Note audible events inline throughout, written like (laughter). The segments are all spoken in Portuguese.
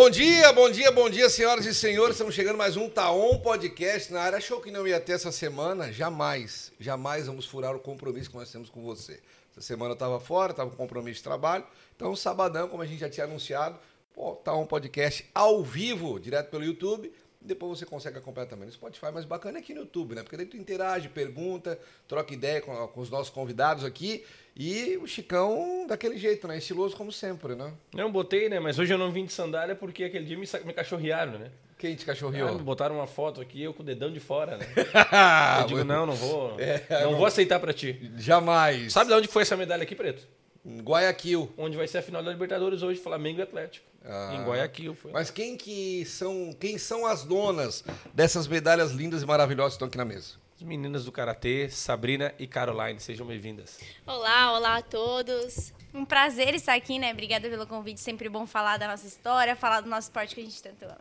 Bom dia, bom dia, bom dia, senhoras e senhores. Estamos chegando mais um Taon Podcast na área. Achou que não ia ter essa semana? Jamais, jamais vamos furar o compromisso que nós temos com você. Essa semana eu estava fora, estava com compromisso de trabalho. Então, sabadão, como a gente já tinha anunciado, Taon Podcast ao vivo, direto pelo YouTube. Depois você consegue acompanhar também no Spotify, mas bacana é aqui no YouTube, né? Porque daí tu interage, pergunta, troca ideia com, com os nossos convidados aqui. E o Chicão daquele jeito, né? Estiloso como sempre, né? Não, botei, né? Mas hoje eu não vim de sandália porque aquele dia me, me cachorrearam, né? Quem te Ah, cachorreou? me botaram uma foto aqui, eu com o dedão de fora, né? Ah, (laughs) Eu digo, não, não vou. (laughs) É, não, não- vou aceitar pra ti. Jamais. Sabe de onde foi essa medalha aqui, Preto? Guayaquil. Onde vai ser a final da Libertadores hoje, Flamengo e Atlético. Ah. Em Guayaquil foi. Mas quem que são, quem são as donas dessas medalhas lindas e maravilhosas que estão aqui na mesa? As meninas do Karatê, Sabrina e Caroline, sejam bem-vindas. Olá, olá a todos. Um prazer estar aqui, né? Obrigada pelo convite. Sempre bom falar da nossa história, falar do nosso esporte que a gente tanto ama.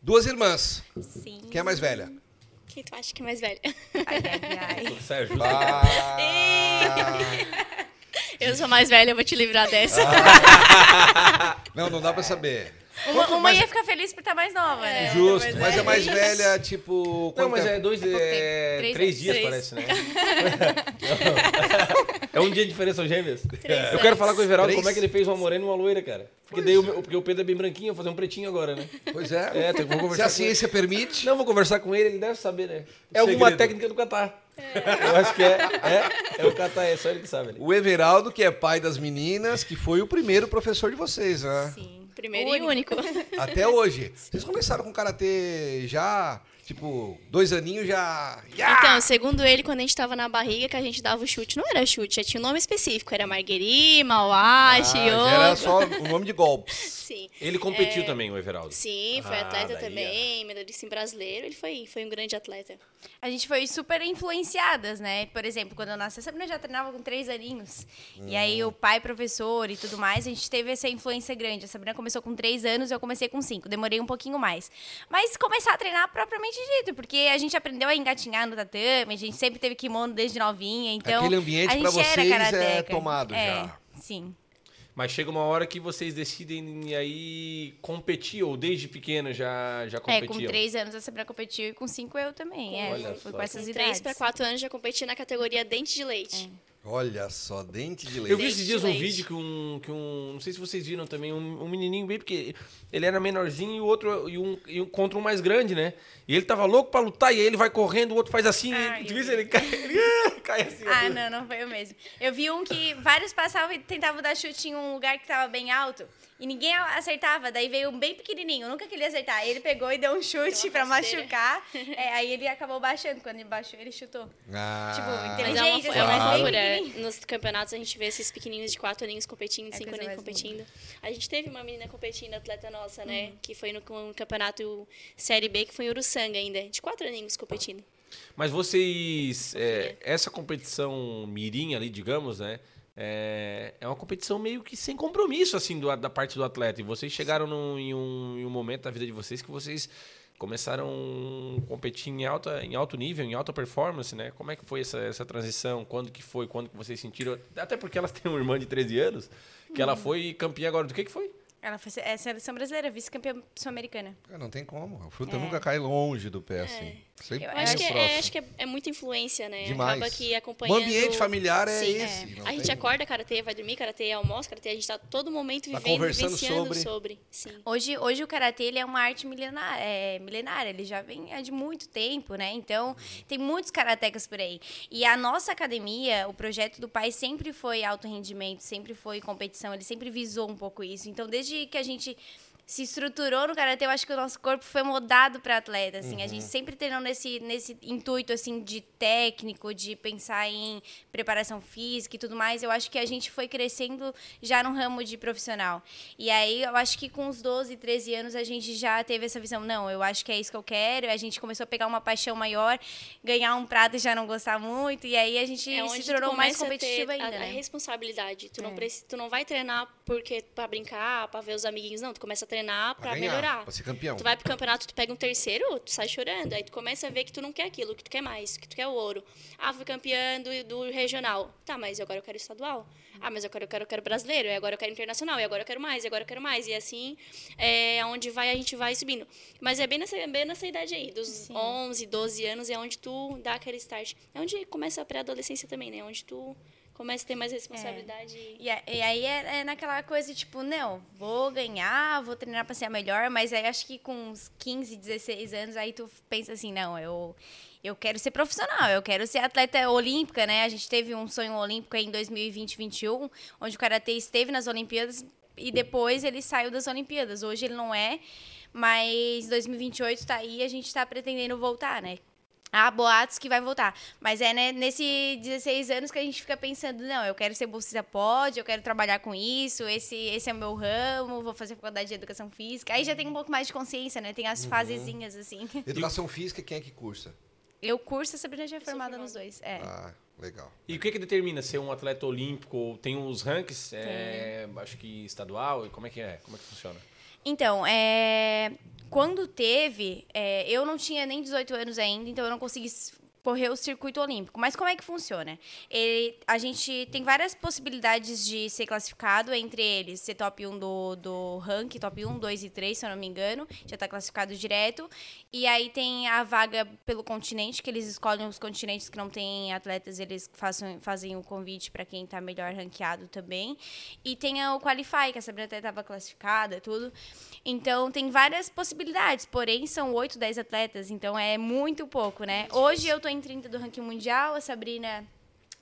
Duas irmãs. Sim. Quem é mais velha? Quem tu acha que é mais velha? Ai, ai, ai. Tudo certo? Ah, Eu sou mais velha, eu vou te livrar (laughs) dessa. não, não dá pra saber. Uma, uma ia ficar feliz por estar mais nova, né? Justo, Mas é é mais velha, tipo. Não, mas é dois, é. Três três dias, Três. parece, né? (laughs) é um dia de diferença, são gêmeas. Três Eu quero falar com o Everaldo Três? como é que ele fez uma morena e uma loira, cara. Porque, daí o, meu- porque o Pedro é bem branquinho, eu vou fazer um pretinho agora, né? Pois é. É, tem- vou Se conversar a com ele. ciência permite. Não, vou conversar com ele, ele deve saber, né? É segredo. alguma técnica do Catar. Eu acho que é. É, é o Catar, é só ele que sabe. Né? O Everaldo, que é pai das meninas, que foi o primeiro professor de vocês, né? Sim. Primeiro e único. Até hoje. Vocês começaram com karatê já, tipo, dois aninhos já. já. Então, segundo ele, quando a gente tava na barriga, que a gente dava o chute, não era chute, já tinha um nome específico. Era Marguerite, Mauache, Ah, era só o nome de golpes. (laughs) Sim. Ele competiu também, o Everaldo. Sim, foi Ah, atleta daí, também, medalhista em brasileiro. Ele foi, foi um grande atleta. A gente foi super influenciadas, né? Por exemplo, quando eu nasci, a Sabrina já treinava com três aninhos. E aí o pai, professor e tudo mais, a gente teve essa influência grande. A Sabrina começou com três anos, eu comecei com cinco. Demorei um pouquinho mais. Mas começar a treinar propriamente dito, porque a gente aprendeu a engatinhar no tatame, a gente sempre teve kimono desde novinha, então... Aquele ambiente a pra gente era vocês é tomado é, já. Sim. Mas chega uma hora que vocês decidem aí competir, ou desde pequeno já, já É, competiam. com três anos a Sabrina competiu e com cinco eu também. É, Olha foi só. com essas Com idades. 3 para 4 anos já competi na categoria dente de leite. Olha só, dente de Eu leite. vi esses dias um vídeo que um, que um. Não sei se vocês viram também, um, um menininho bem, porque ele era menorzinho e o outro. E um, e um contra um mais grande, né? E ele tava louco pra lutar, e aí ele vai correndo, o outro faz assim, Ai, e de eu vez vi. ele cai, (laughs) ele cai assim. Ah, não, não foi o mesmo. Eu vi um que vários passavam e tentavam dar chute em um lugar que tava bem alto. E ninguém acertava. Daí veio um bem pequenininho, nunca queria acertar. Ele pegou e deu um chute Deu pra uma rasteira. machucar. (laughs) É, aí ele acabou baixando. Quando ele baixou, ele chutou. Ah, Tipo, Mas é uma, inteligente, é uma claro. fofura. Nos campeonatos a gente vê esses pequenininhos de 4 aninhos competindo, É 5 coisa aninhos competindo. A gente teve uma menina competindo, atleta nossa, Uhum. né? Que foi no, no campeonato Série B, que foi em Uruçanga ainda. De 4 aninhos competindo. Mas vocês. é, essa competição mirim ali, digamos, né? É, é uma competição meio que sem compromisso, assim, do- da parte do atleta. E vocês chegaram num- em, um, em um momento da vida de vocês que vocês começaram a competir em, alta, em alto nível, em alta performance, né? Como é que foi essa, essa transição? Quando que foi? Quando que vocês sentiram? Até porque elas têm uma irmã de 13 anos, que ela foi campeã agora. Do que que foi? Ela foi é seleção brasileira, vice-campeã sul-americana. Não tem como. A fruta É. nunca cai longe do pé, assim. Sempre Eu Eu bem acho que, é, acho que é, é muita influência, né? Demais. Acaba que O acompanhando... ambiente familiar é Sim, esse. não A gente tem- acorda karatê, vai dormir karatê, almoça karatê, a gente tá todo momento Tá vivendo, conversando vivenciando sobre. sobre. Sim. Hoje, hoje o karatê ele é uma arte milenar, é, milenária, ele já vem é de muito tempo, né? Então, tem muitos karatecas por aí. E a nossa academia, o projeto do pai sempre foi alto rendimento, sempre foi competição, ele sempre visou um pouco isso. Então, desde que a gente se estruturou no karatê, eu acho que o nosso corpo foi moldado para atleta, assim. A gente sempre treinou nesse nesse intuito assim de técnico, de pensar em preparação física e tudo mais. Eu acho que a gente foi crescendo já no ramo de profissional. E aí eu acho que com os 12, 13 anos a gente já teve essa visão, não, eu acho que é isso que eu quero. A gente começou a pegar uma paixão maior, ganhar um prato e já não gostar muito, e aí a gente É se tornou mais começa a ter competitivo a- ainda, a, né? responsabilidade. Tu, não É. preci- tu não vai treinar porque pra brincar, pra ver os amiguinhos. Não, tu começa a treinar pra, ganhar, melhorar. pra ser campeão. Tu vai pro campeonato, tu pega um terceiro, tu sai chorando. Aí tu começa a ver que tu não quer aquilo, que tu quer mais, que tu quer o ouro. Ah, fui campeã do, do regional. Tá, mas agora eu quero estadual. Ah, mas agora eu quero, eu quero brasileiro, e agora eu quero internacional, e agora eu quero mais, e agora eu quero mais. E assim, é onde vai, a gente vai subindo. Mas é bem nessa, bem nessa idade aí, dos Sim. 11, 12 anos, é onde tu dá aquele start. É onde começa a pré-adolescência também, né? Onde tu começa a ter mais responsabilidade. E, a- e aí é, é naquela coisa, tipo, não, vou ganhar, vou treinar pra ser a melhor, mas aí acho que com uns 15, 16 anos, aí tu pensa assim, não, eu, eu quero ser profissional, eu quero ser atleta olímpica, né? A gente teve um sonho olímpico aí em 2020, 2021, onde o Karatê esteve nas Olimpíadas e depois ele saiu das Olimpíadas. Hoje ele não é, mas 2028 tá aí e a gente tá pretendendo voltar, né? Há boatos que vai voltar. Mas é né, nesse 16 anos que a gente fica pensando, não, eu quero ser bolsista pod, eu quero trabalhar com isso, esse, esse é o meu ramo, vou fazer faculdade de educação física. Aí já tem um pouco mais de consciência, né? Tem as fasezinhas, assim. (laughs) Educação física, quem é que cursa? Eu curso, a Sabrina já é formada nos dois. É. Ah, legal. E o que, que determina ser um atleta olímpico? Tem os ranks, é, acho que estadual, e como é que é? Como é que funciona? Então, é, quando teve, é, eu não tinha nem 18 anos ainda, então eu não consegui correr o circuito olímpico. Mas como é que funciona? Ele, a gente tem várias possibilidades de ser classificado, entre eles ser top 1 do, do ranking, top 1, 2 e 3, se eu não me engano, já está classificado direto. E aí tem a vaga pelo continente, que eles escolhem os continentes que não têm atletas, eles façam, fazem o convite para quem está melhor ranqueado também. E tem o Qualify, que a Sabrina até estava classificada, tudo. Então tem várias possibilidades, porém são 8, 10 atletas, então é muito pouco, né? Hoje eu tô em 30 do ranking mundial, a Sabrina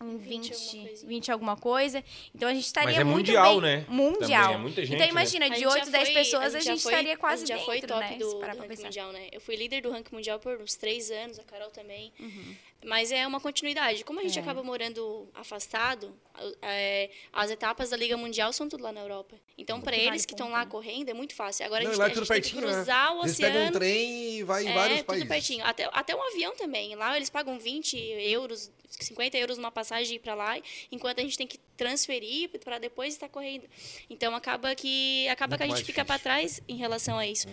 em 20 20, alguma coisinha. 20 alguma coisa. Então a gente estaria Mas é muito mundial, bem. né? Mundial. Também é muita gente, então né? imagina, A de gente já 8, 10 foi- pessoas a gente foi- estaria quase a gente já foi dentro, top né? do, do ranking pensar. mundial, né? Eu fui líder do ranking mundial por uns três anos, a Carol também. Uhum. Mas é uma continuidade. Como a gente É. acaba morando afastado, a- é, as etapas da Liga Mundial são tudo lá na Europa. Então, para que vale eles que estão lá né? correndo, é muito fácil. Agora Não, a gente, lá é a tudo gente tem que pertinho, né? cruzar o Eles pegam um oceano. trem e vai em É, vários tudo países. pertinho. Até, até um avião também. Lá eles pagam 20 euros, 50 euros numa passagem para lá, enquanto a gente tem que transferir para depois estar correndo. Então acaba que acaba Muito que a gente fica para. Uhum. trás em relação a isso.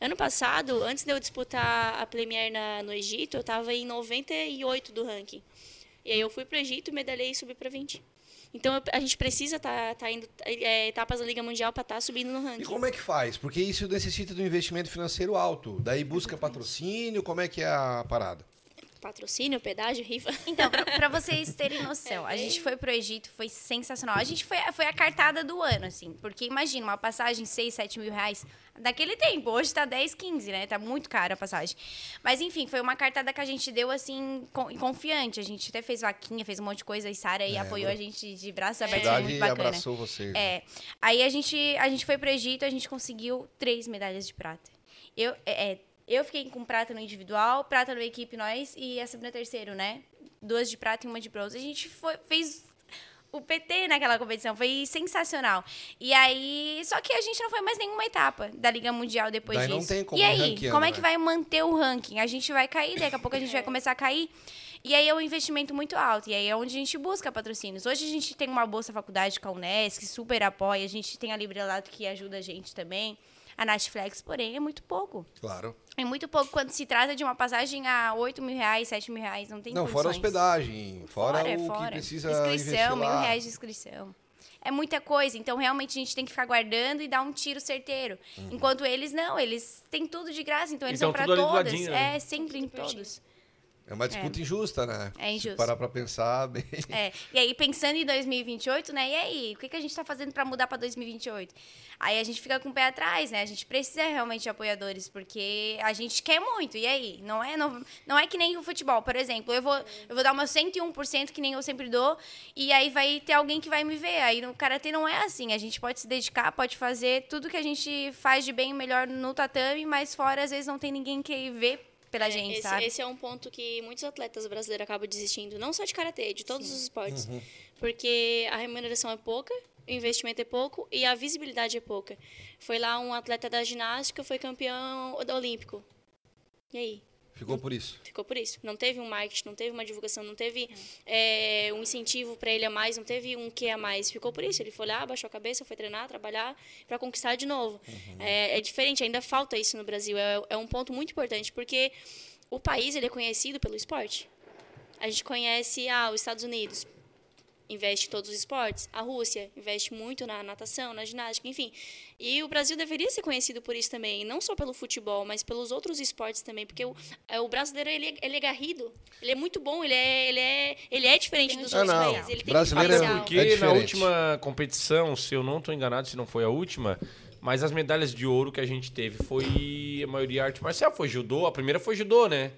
Ano passado, antes de eu disputar a Premier na, no Egito, eu estava em 98 do ranking. E aí eu fui para o Egito, medalhei e subi para 20. Então a gente precisa estar tá, indo é, etapas da Liga Mundial para estar subindo no ranking. E como é que faz? Porque isso necessita de um investimento financeiro alto. Daí busca patrocínio, como é que é a parada? Patrocínio, pedágio, rifa. Então, pra, pra (laughs) vocês terem noção, a gente foi pro Egito, foi sensacional. A gente foi, foi a cartada do ano, assim. Porque imagina, uma passagem 6, 7 mil reais daquele tempo. Hoje tá 10, 15, né? Tá muito caro a passagem. Mas enfim, foi uma cartada que a gente deu, assim, con- confiante. A gente até fez vaquinha, fez um monte de coisa. E Sara aí É, apoiou a a gente de braços abertos. Cidade muito bacana. abraçou vocês. né? É. Aí a gente, a gente foi pro Egito, a gente conseguiu três medalhas de prata. Eu, é, é, eu fiquei com prata no individual, prata na equipe nós e a Sabrina terceiro, né? Duas de prata e uma de bronze. A gente foi, fez o PT naquela competição, foi sensacional. E aí, só que a gente não foi mais nenhuma etapa da Liga Mundial depois Daí não disso. tem como e aí, ranqueando, como é que vai manter o ranking? A gente vai cair, daqui a pouco a gente vai começar a cair. E aí é um investimento muito alto. E aí é onde a gente busca patrocínios. Hoje a gente tem uma bolsa faculdade com a Unesc, que super apoia. A gente tem a Librelato que ajuda a gente também. A Natflex, porém, é muito pouco. Claro. É muito pouco quando se trata de uma passagem a 8 mil reais, 7 mil reais. Não tem Não, fora a condições. hospedagem, fora, é o que precisa Inscrição, mil reais de inscrição. É muita coisa, então realmente a gente tem que ficar guardando e dar um tiro certeiro. Uhum. Enquanto eles não, eles têm tudo de graça, então eles Então, são para todas. né? É, sempre em todos. É uma disputa injusta, né? É injusto. Se parar pra pensar bem. É. E aí, pensando em 2028, né? E aí, o que, que a gente tá fazendo para mudar para 2028? Aí a gente fica com o pé atrás, né? A gente precisa realmente de apoiadores, porque a gente quer muito. E aí? Não é, não, não é que nem o futebol, por exemplo. Eu vou, eu vou dar meu 101%, que nem eu sempre dou, e aí vai ter alguém que vai me ver. Aí no Karatê não é assim. A gente pode se dedicar, pode fazer tudo que a gente faz de bem e melhor no tatame, mas fora, às vezes, não tem ninguém que vê pela É, gente, esse, sabe? esse é um ponto que muitos atletas brasileiros acabam desistindo, não só de karatê, de todos os esportes. Porque a remuneração é pouca, o investimento é pouco e a visibilidade é pouca. Foi lá um atleta da ginástica, foi campeão olímpico. E aí? Ficou por isso. Ficou por isso. Não teve um marketing, não teve uma divulgação, não teve é, um incentivo para ele a mais, não teve um que a mais. Ficou por isso. Ele foi lá, baixou a cabeça, foi treinar, trabalhar para conquistar de novo. Uhum. É, é, diferente, ainda falta isso no Brasil. É, é um ponto muito importante, porque o país ele é conhecido pelo esporte. A gente conhece ah, os Estados Unidos investe em todos os esportes. A Rússia investe muito na natação, na ginástica, enfim. E o Brasil deveria ser conhecido por isso também, não só pelo futebol, mas pelos outros esportes também, porque o, é, o brasileiro ele, ele é garrido, ele é muito bom, ele é, ele é, ele é diferente dos outros não. países. Ele tem brasileiro é porque é na última competição, se eu não estou enganado, se não foi a última, mas as medalhas de ouro que a gente teve foi a maioria arte marcial, foi judô, a primeira foi judô, né?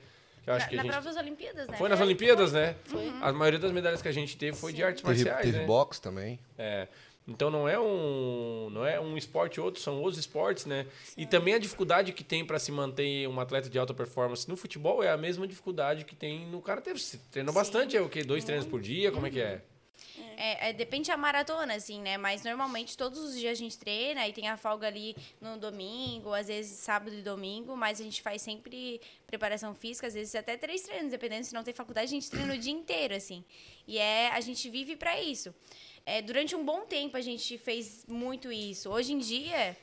Eu acho na, que na gente... própria Olimpíadas, né? Foi nas Olimpíadas, foi. né? Foi. A maioria das medalhas que a gente teve foi Sim. de artes teve, marciais. Teve né? boxe também. É. Então não é um não é um esporte outro, são os esportes, né? Sim. E também a dificuldade que tem para se manter um atleta de alta performance no futebol é a mesma dificuldade que tem no karatê. Você treina Sim. bastante, é o quê? Dois treinos por dia? Como é que é? É, é, depende da maratona, assim, né? Mas normalmente todos os dias a gente treina e tem a folga ali no domingo, às vezes sábado e domingo, mas a gente faz sempre preparação física, às vezes até três treinos, dependendo se não tem faculdade, a gente treina o dia inteiro, assim. E é, a gente vive para isso. É, durante um bom tempo a gente fez muito isso. Hoje em dia,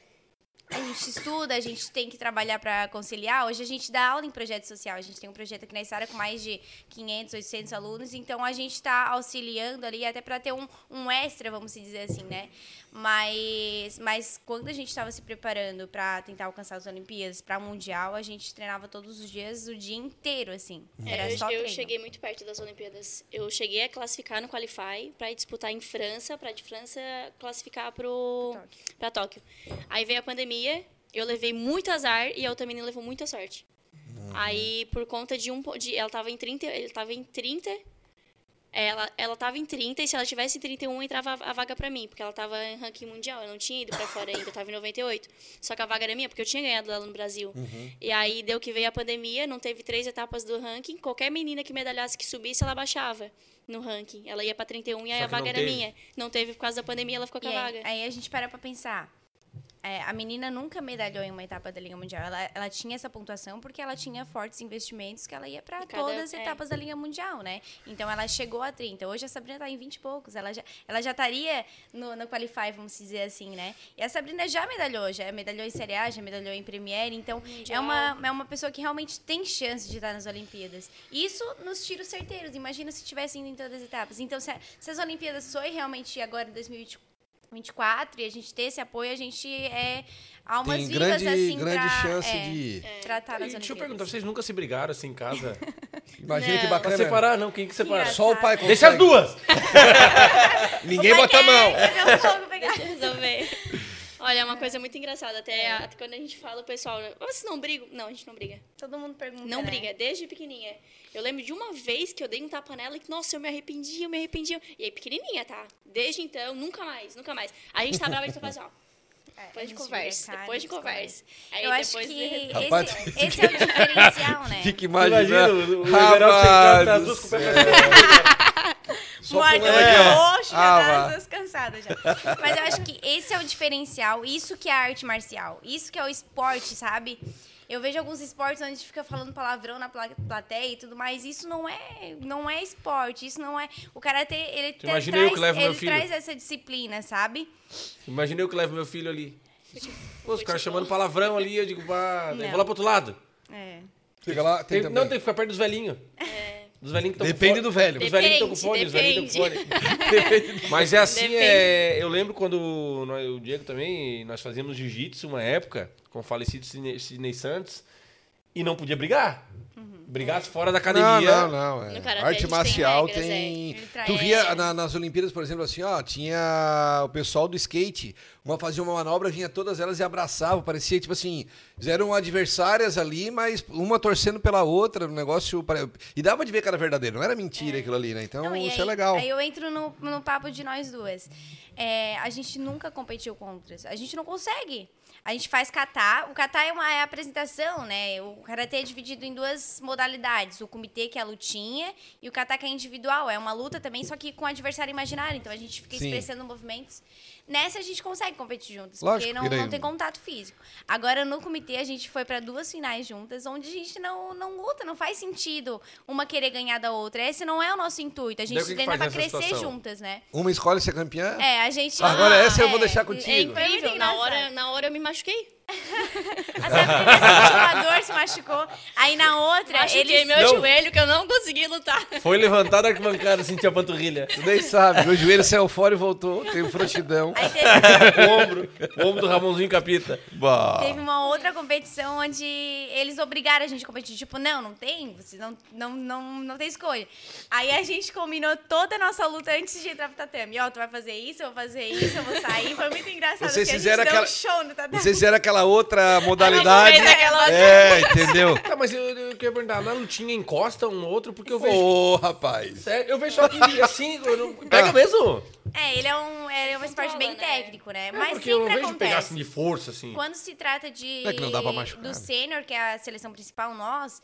a gente estuda, a gente tem que trabalhar para conciliar. Hoje a gente dá aula em projeto social. A gente tem um projeto aqui na Isara com mais de 500, 800 alunos. Então a gente está auxiliando ali até para ter um, um extra, vamos dizer assim, né? Mas, mas quando a gente estava se preparando para tentar alcançar as Olimpíadas, para o Mundial, a gente treinava todos os dias, o dia inteiro, assim. É, Era eu, só eu cheguei muito perto das Olimpíadas. Eu cheguei a classificar no Qualify para disputar em França, para de França classificar para Tóquio. Tóquio. Aí veio a pandemia, eu levei muito azar e a outra menina levou muita sorte. Uhum. Aí, por conta de um. De, ela estava em 30, ele estava em 30 ela, ela tava em 30 e se ela tivesse em 31 entrava a, a vaga para mim, porque ela tava em ranking mundial, eu não tinha ido para fora ainda, eu tava em 98. Só que a vaga era minha, porque eu tinha ganhado ela no Brasil. Uhum. E aí deu que veio a pandemia, não teve três etapas do ranking, qualquer menina que medalhasse que subisse, ela baixava no ranking. Ela ia para 31 e aí a vaga era teve. minha. Não teve por causa da pandemia, ela ficou com a vaga. Aí a gente para pra pensar, é, a menina nunca medalhou em uma etapa da Liga Mundial. Ela, ela tinha essa pontuação porque ela tinha fortes investimentos que ela ia para todas as é. etapas da Liga Mundial, né? Então ela chegou a 30. Hoje a Sabrina está em 20 e poucos. Ela já, ela já estaria no, no Qualify, vamos dizer assim, né? E a Sabrina já medalhou, já medalhou em Série A, já medalhou em Premier. Então é uma, é uma pessoa que realmente tem chance de estar nas Olimpíadas. Isso nos tiros certeiros. Imagina se tivesse indo em todas as etapas. Então, se, se as Olimpíadas foi realmente agora em 2024, 24 e a gente ter esse apoio, a gente é almas Tem vivas grande, assim grande pra, chance é, de é, tratar nas Deixa eu perguntar, vocês nunca se brigaram assim em casa? (laughs) Imagina não. que bacana. Pra separar, não, quem que separa? Que Só o pai consegue. Deixa as duas! (laughs) Ninguém bota a mão. Deixa eu resolver. Olha, é uma coisa muito engraçada. Até, é. até quando a gente fala, o pessoal, vocês não brigam? Não, a gente não briga. Todo mundo pergunta. Não né? briga, desde pequenininha. Eu lembro de uma vez que eu dei um tapa nela e, nossa, eu me arrependi, eu me arrependi. E aí, pequenininha, tá? Desde então, nunca mais, nunca mais. A gente tá brava e faz assim, ó. É, depois de conversa. depois de conversa. Aí eu acho que de... Rapaz, esse, esse, é o diferencial, né? (laughs) Fica imaginando. Imagina, o, o Everaldo sentado duas com Só Morto, roxo, já ah, tá descansada já. Mas eu acho que esse é o diferencial. Isso que é a arte marcial. Isso que é o esporte, sabe? Eu vejo alguns esportes onde a gente fica falando palavrão na plateia e tudo mais. Isso não é, não é esporte. Isso não é. O karatê, ele, te, traz, ele traz essa disciplina, sabe? Imaginei eu que levo meu filho ali. Pô, os caras chamando palavrão ali, eu digo, pá, vou lá pro outro lado. É. Fica lá, tem tem, não, tem que ficar perto dos velhinhos. É. Dos velhinhos que Depende com do velho. Dos velhinhos que estão com fone, os velhinhos estão com fone. Mas é assim, é, eu lembro quando nós, o Diego também, nós fazíamos jiu-jitsu uma época, com o falecido Sidney Santos, e não podia brigar. Brigasse é. fora da academia. Não, não, não. É. Arte marcial tem. tem... É. Tu via na, nas Olimpíadas, por exemplo, assim, ó, tinha o pessoal do skate. Uma fazia uma manobra, vinha todas elas e abraçava. Parecia, tipo assim, eram adversárias ali, mas uma torcendo pela outra, um negócio. E dava de ver que era verdadeiro, não era mentira é. aquilo ali, né? Então, não, isso aí, é legal. Aí eu entro no, no papo de nós duas. É, a gente nunca competiu contra. A gente não consegue. A gente faz kata. O kata é uma é a apresentação, né? O karatê é dividido em duas modalidades. O comitê, que é a lutinha, e o kata, que é individual. É uma luta também, só que com adversário imaginário. Então a gente fica Sim. expressando movimentos. Nessa a gente consegue competir juntas, Lógico, porque não, e não tem contato físico. Agora no comitê a gente foi para duas finais juntas, onde a gente não, não luta, não faz sentido uma querer ganhar da outra. Esse não é o nosso intuito. A gente que treina nessa crescer situação? juntas, né? Uma escolhe ser campeã? É, a gente. Agora essa eu vou é, deixar É contigo. Muito incrível. Na hora, na hora eu me machuquei. A Sabrina sentiu dor, se machucou. Aí na outra, Machuquei eles. meu Não. joelho que eu não consegui lutar. Foi levantar a arquibancada, sentiu a panturrilha. Tu nem sabe, meu joelho saiu fora e voltou, tenho frouxidão. Aí teve, o ombro, o ombro do Ramonzinho Capita. Bah. teve uma outra competição onde eles obrigaram a gente a competir. Tipo, não, não tem, vocês não, não, não, não tem escolha. Aí a gente combinou toda a nossa luta antes de entrar pro tatame. Ó, tu vai fazer isso, eu vou fazer isso, eu vou sair. Foi muito engraçado. Vocês porque fizeram a gente deu aquela- um show no tatame. Vocês fizeram aquela outra modalidade. aquela outra. É, entendeu? Tá, mas eu, eu queria perguntar, na lutinha encosta um outro, porque eu vejo. Ô, rapaz. Sério, eu vejo só que (laughs) assim, eu não- pega Ah. mesmo. É, ele é um, é um esporte bem né? técnico, né? É, Mas porque eu não sempre vejo pegar acontece. assim de força, assim. Quando se trata de É que não dá pra machucar, do né? sênior, que é a seleção principal, nós,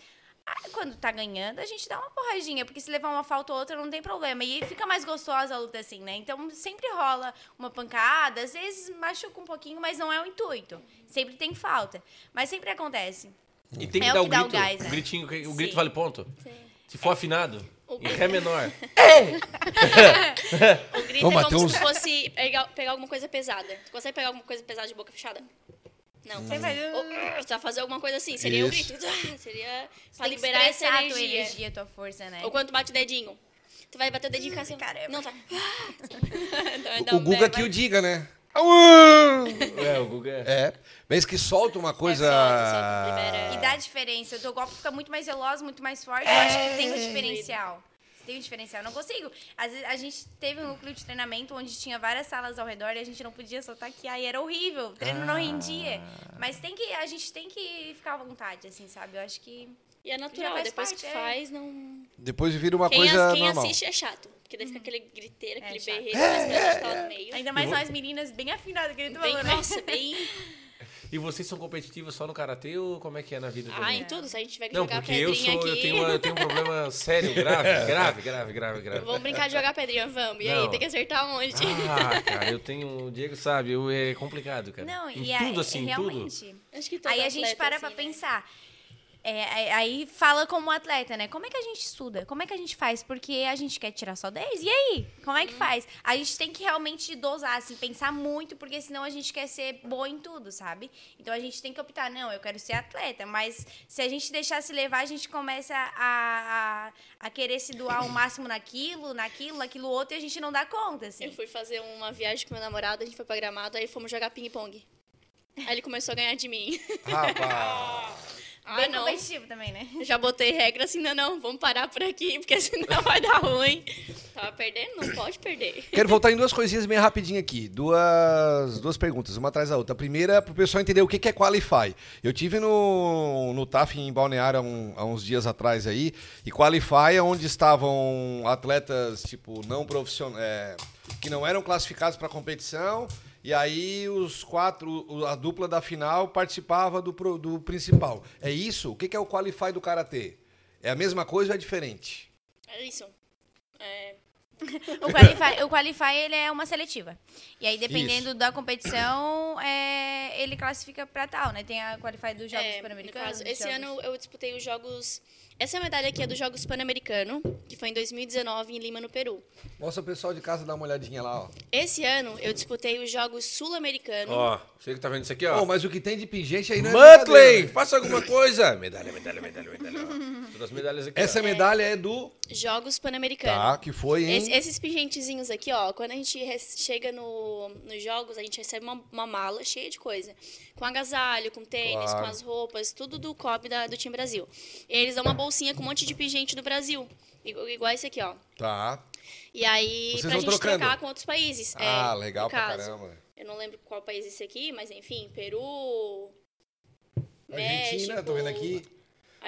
ah, quando tá ganhando, a gente dá uma porradinha, porque se levar uma falta ou outra não tem problema. E fica mais gostosa a luta assim, né? Então sempre rola uma pancada, às vezes machuca um pouquinho, mas não é o intuito. Sempre tem falta. Mas sempre acontece. E tem que É o dar o que dá o grito. gás, né? o gritinho, o Sim. grito vale ponto. Se for afinado. O Em ré menor. (laughs) (laughs) O grito Ô, é como Matheus. se fosse pegar, pegar alguma coisa pesada. Tu consegue pegar alguma coisa pesada de boca fechada? Não. Você faz- Ou, tu vai fazer alguma coisa assim, seria o Isso. grito. (laughs) Ah, Seria pra Tem que liberar essa expressar a tua energia. energia, a tua força, né? Ou quando tu bate o dedinho. Tu vai bater o dedinho e ficar assim. Caramba. Não, tá. (laughs) Então, vai dar O um Guga que o diga, né? (laughs) É, o Guga. É. Vez que solta uma coisa. É, solta, solta. E dá diferença. O teu golpe fica muito mais veloz, muito mais forte. Eu acho que tem um diferencial. Tem um diferencial. Eu não consigo. Às vezes a gente teve um núcleo de treinamento onde tinha várias salas ao redor e a gente não podia soltar aqui. Aí era horrível. O treino não rendia. Mas tem que, a gente tem que ficar à vontade, assim, sabe? Eu acho que. E é natural, faz depois parte, que é. faz, não. Depois vira uma Quem, coisa as- quem normal. assiste é chato. Porque daí fica aquele griteiro, aquele chato. berreiro, mas a gente tá no meio. Ainda mais nós meninas bem afinadas, que ele Bem, falou, né? nossa, bem. (laughs) E vocês são competitivos só no karatê ou como é que é na vida Ah, também? em tudo. Se a gente tiver que Não, jogar porque eu pedrinha sou, aqui. eu tenho, uma- eu tenho um problema (laughs) sério, grave, grave, grave, grave, grave. Vamos brincar de jogar pedrinha, vamos. E Não. aí, tem que acertar onde? Ah, (laughs) cara, eu tenho. O Diego sabe, eu, é complicado, cara. Não, em e aí, tudo assim, em tudo. Acho que todo Aí a gente para assim, pra né? É, aí- aí fala como atleta, né? Como é que a gente estuda? Como é que a gente faz? Porque a gente quer tirar só 10? E aí? Como é que faz? A gente tem que realmente dosar, assim, pensar muito, porque senão a gente quer ser boa em tudo, sabe? Então a gente tem que optar, não, eu quero ser atleta, mas se a gente deixar se levar, a gente começa a, a, a querer se doar ao máximo naquilo, naquilo, naquilo outro, e a gente não dá conta, assim. Eu fui fazer uma viagem com meu namorado, a gente foi pra Gramado, aí fomos jogar ping-pong. Aí ele começou a ganhar de mim. Rapaz. (laughs) Ah, Bem não. competitivo também, né? Já botei regra assim, não, não, vamos parar por aqui, porque (laughs) senão vai dar ruim. Tava perdendo? Não pode perder. Quero voltar em duas coisinhas bem rapidinho aqui. Duas, duas perguntas, uma atrás da outra. A primeira, para o pessoal entender o que é Qualify. Eu tive no, no TAF em Balneário há, um- há uns dias atrás aí, e Qualify é onde estavam atletas, tipo, não profissionais, que não eram classificados para competição, e aí os quatro, a dupla da final participava do, do principal. É isso? O que é o Qualify do Karatê? É a mesma coisa ou é diferente? É isso. É, (laughs) O Qualify, o Qualify, ele é uma seletiva. E aí, dependendo da competição, é, ele classifica pra tal, né? Tem a Qualify dos Jogos é, no Pan-Americanos. esse Jogos- ano eu disputei os Jogos... Essa medalha aqui é dos Jogos Pan-Americano, que foi em 2019 em Lima, no Peru. Mostra o pessoal de casa dar uma olhadinha lá, ó. Esse ano eu disputei os Jogos Sul-Americanos. Ó, você que tá vendo isso aqui, ó. mas o que tem de pingente aí não é Mutley, né? faça alguma coisa. Medalha, medalha, medalha, medalha. ó. Todas as medalhas aqui. Essa ó. medalha é do. Jogos Pan-Americanos. Tá, que foi em. Esse- esses pingentezinhos aqui, ó, quando a gente chega no, nos jogos, a gente recebe uma, uma mala cheia de coisa. Com agasalho, com tênis, Claro. com as roupas, tudo do COB da, do time Brasil. E eles dão uma bolsinha com um monte de pingente do Brasil. Igu- Igual esse aqui, ó. Tá. E aí, Vocês pra gente trocando? trocar com outros países. Ah, é, legal pra caso. caramba. Eu não lembro qual país é esse aqui, mas enfim, Peru. Argentina, tô vendo aqui.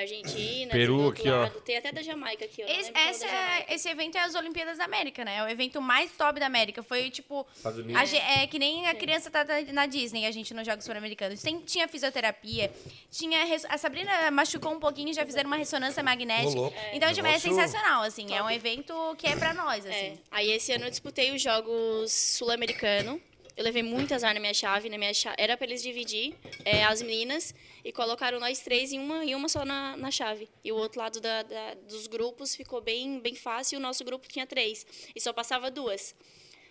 Argentina, Peru aqui, ó. Tem até da Jamaica aqui, ó. Esse, essa da é- Jamaica. esse evento é as Olimpíadas da América, né? É o evento mais top da América. Foi tipo. Estados a Unidos. é que nem a criança tá na- na Disney, a gente nos Jogos Pan-Americanos. Tem- Tinha fisioterapia, tinha. res- A Sabrina machucou um pouquinho, já fizeram uma ressonância magnética. Louco. Então, tipo, é sensacional, assim. É um evento que é pra nós, É. assim. Aí esse ano eu disputei os Jogos Sul-Americano. Eu levei muito azar na minha chave. Na minha cha- Era pra eles dividir é, as meninas e colocaram nós três em uma, em uma só na, na chave. E o outro lado da- da- dos grupos ficou bem, bem fácil e o nosso grupo tinha três. E só passava duas.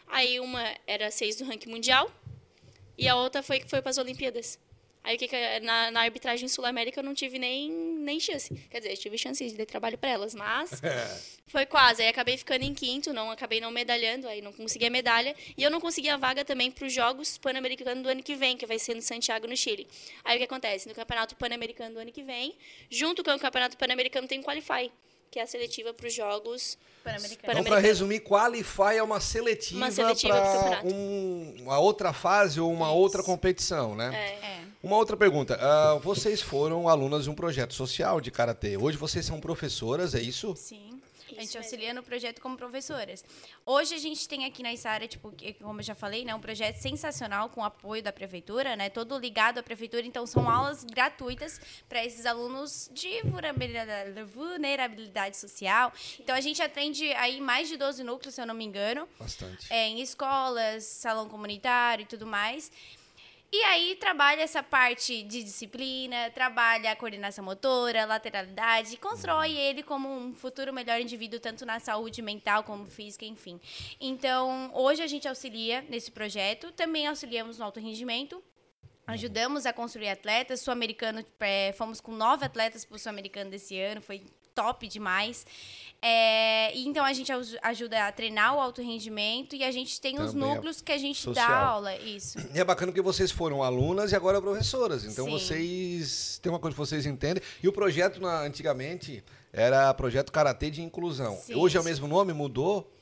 Aí uma era seis do ranking mundial e a outra foi foi para as Olimpíadas. Aí o que, que na, na arbitragem sul-américa eu não tive nem, nem chance. Quer dizer, eu tive chance de dar trabalho para elas, mas (laughs) foi quase. Aí acabei ficando em quinto, não acabei não medalhando, aí não consegui a medalha. E eu não consegui a vaga também para os Jogos Pan-Americanos do ano que vem, que vai ser no Santiago, no Chile. Aí o que acontece? No Campeonato Pan-Americano do ano que vem, junto com o Campeonato Pan-Americano tem o Qualify, que é a seletiva para os Jogos Pan-Americano. Então, para resumir, Qualify é uma seletiva, Uma seletiva para um, uma outra fase ou uma outra competição, né? É. É. Uma outra pergunta. ah, vocês foram alunas de um projeto social de Karatê. Hoje vocês são professoras, é isso? Sim. A gente mesmo. auxilia no projeto como professoras. Hoje a gente tem aqui na Isara, tipo, como eu já falei, né, um projeto sensacional com apoio da prefeitura, né, todo ligado à prefeitura. Então são aulas gratuitas para esses alunos de vulnerabilidade, vulnerabilidade social. Então a gente atende aí mais de 12 núcleos, se eu não me engano, Bastante. é, em escolas, salão comunitário e tudo mais. E aí trabalha essa parte de disciplina, trabalha a coordenação motora, lateralidade, constrói ele como um futuro melhor indivíduo, tanto na saúde mental como física, enfim. Então, hoje a gente auxilia nesse projeto, também auxiliamos no alto rendimento. Ajudamos a construir atletas. Sul-americano, é, fomos com nove atletas para o Sul-americano desse ano, foi top demais. É, e então a gente ajuda a treinar o alto rendimento e a gente tem os Também é núcleos que a gente social. dá aula. Isso. E é bacana porque vocês foram alunas e agora professoras. Então Sim. vocês. Tem uma coisa que vocês entendem. E o projeto, na- antigamente, era projeto Karatê de Inclusão. Sim. Hoje é o mesmo nome, mudou?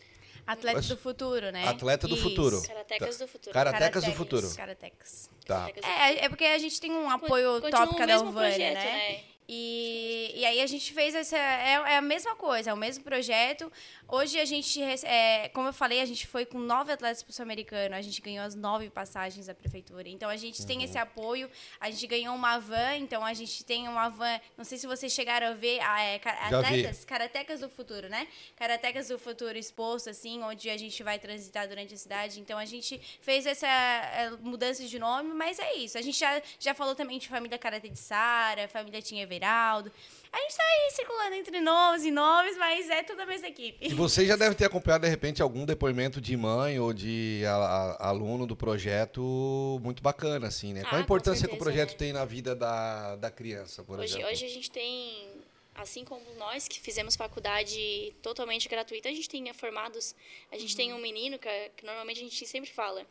Atleta Mas- do futuro, né? Atleta do Isso. futuro. Karatecas do futuro. Karatecas do futuro. Karatecas. Tá. É, é porque a gente tem um apoio Continua top cada projeto, né? né? E, e aí a gente fez essa. É, é a mesma coisa, é o mesmo projeto. Hoje a gente, é, como eu falei, a gente foi com nove atletas pro Sul-Americano, a gente ganhou as nove passagens da prefeitura. Então a gente tem esse apoio, a gente ganhou uma van, então a gente tem uma van. Não sei se vocês chegaram a ver a, é, Já vi. atletas, karatecas do futuro, né? Karatecas do futuro exposto, assim, onde a gente vai transitar durante a cidade. Então a gente fez essa é, mudança de nome, mas é isso. A gente já, já falou também de família Karate de Sara, família Tinha Everaldo. A gente tá aí circulando entre nomes e nomes, mas é tudo a mesma equipe. E você já deve ter acompanhado, de repente, algum depoimento de mãe ou de a- a- aluno do projeto muito bacana, assim, né? Qual a Ah, importância que o certeza, projeto né? tem na vida da, da criança, por Hoje, exemplo? hoje a gente tem, assim como nós que fizemos faculdade totalmente gratuita, a gente tem formados. A gente tem um menino que, que normalmente a gente sempre fala.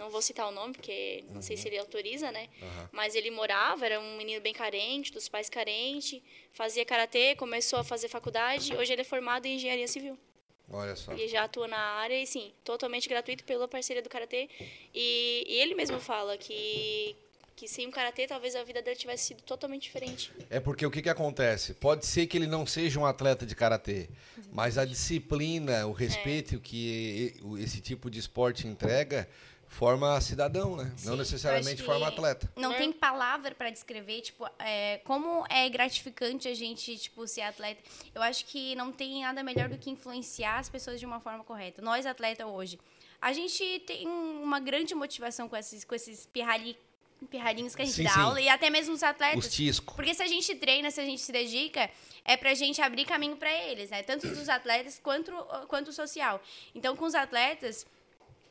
Não vou citar o nome, porque não sei se ele autoriza, né? Mas ele morava, era um menino bem carente, dos pais carentes, fazia karatê, começou a fazer faculdade. Hoje ele é formado em engenharia civil. Olha só. E já atua na área e sim, totalmente gratuito pela parceria do Karatê. E, e ele mesmo fala que, que sem o Karatê talvez a vida dele tivesse sido totalmente diferente. É porque o que, que acontece? Pode ser que ele não seja um atleta de karatê, mas a disciplina, o respeito que e- o- esse tipo de esporte entrega forma cidadão, né? não necessariamente forma atleta. Não Né? tem palavra pra descrever, tipo, é, como é gratificante a gente, tipo, ser atleta. Eu acho que não tem nada melhor do que influenciar as pessoas de uma forma correta. Nós, atleta hoje, a gente tem uma grande motivação com esses, com esses pirralhi, pirralhinhos que a gente Sim, dá sim. aula, e até mesmo os atletas. Os tisco. Porque se a gente treina, se a gente se dedica, é pra gente abrir caminho pra eles, né? Tanto dos atletas quanto, quanto o social. Então, com os atletas,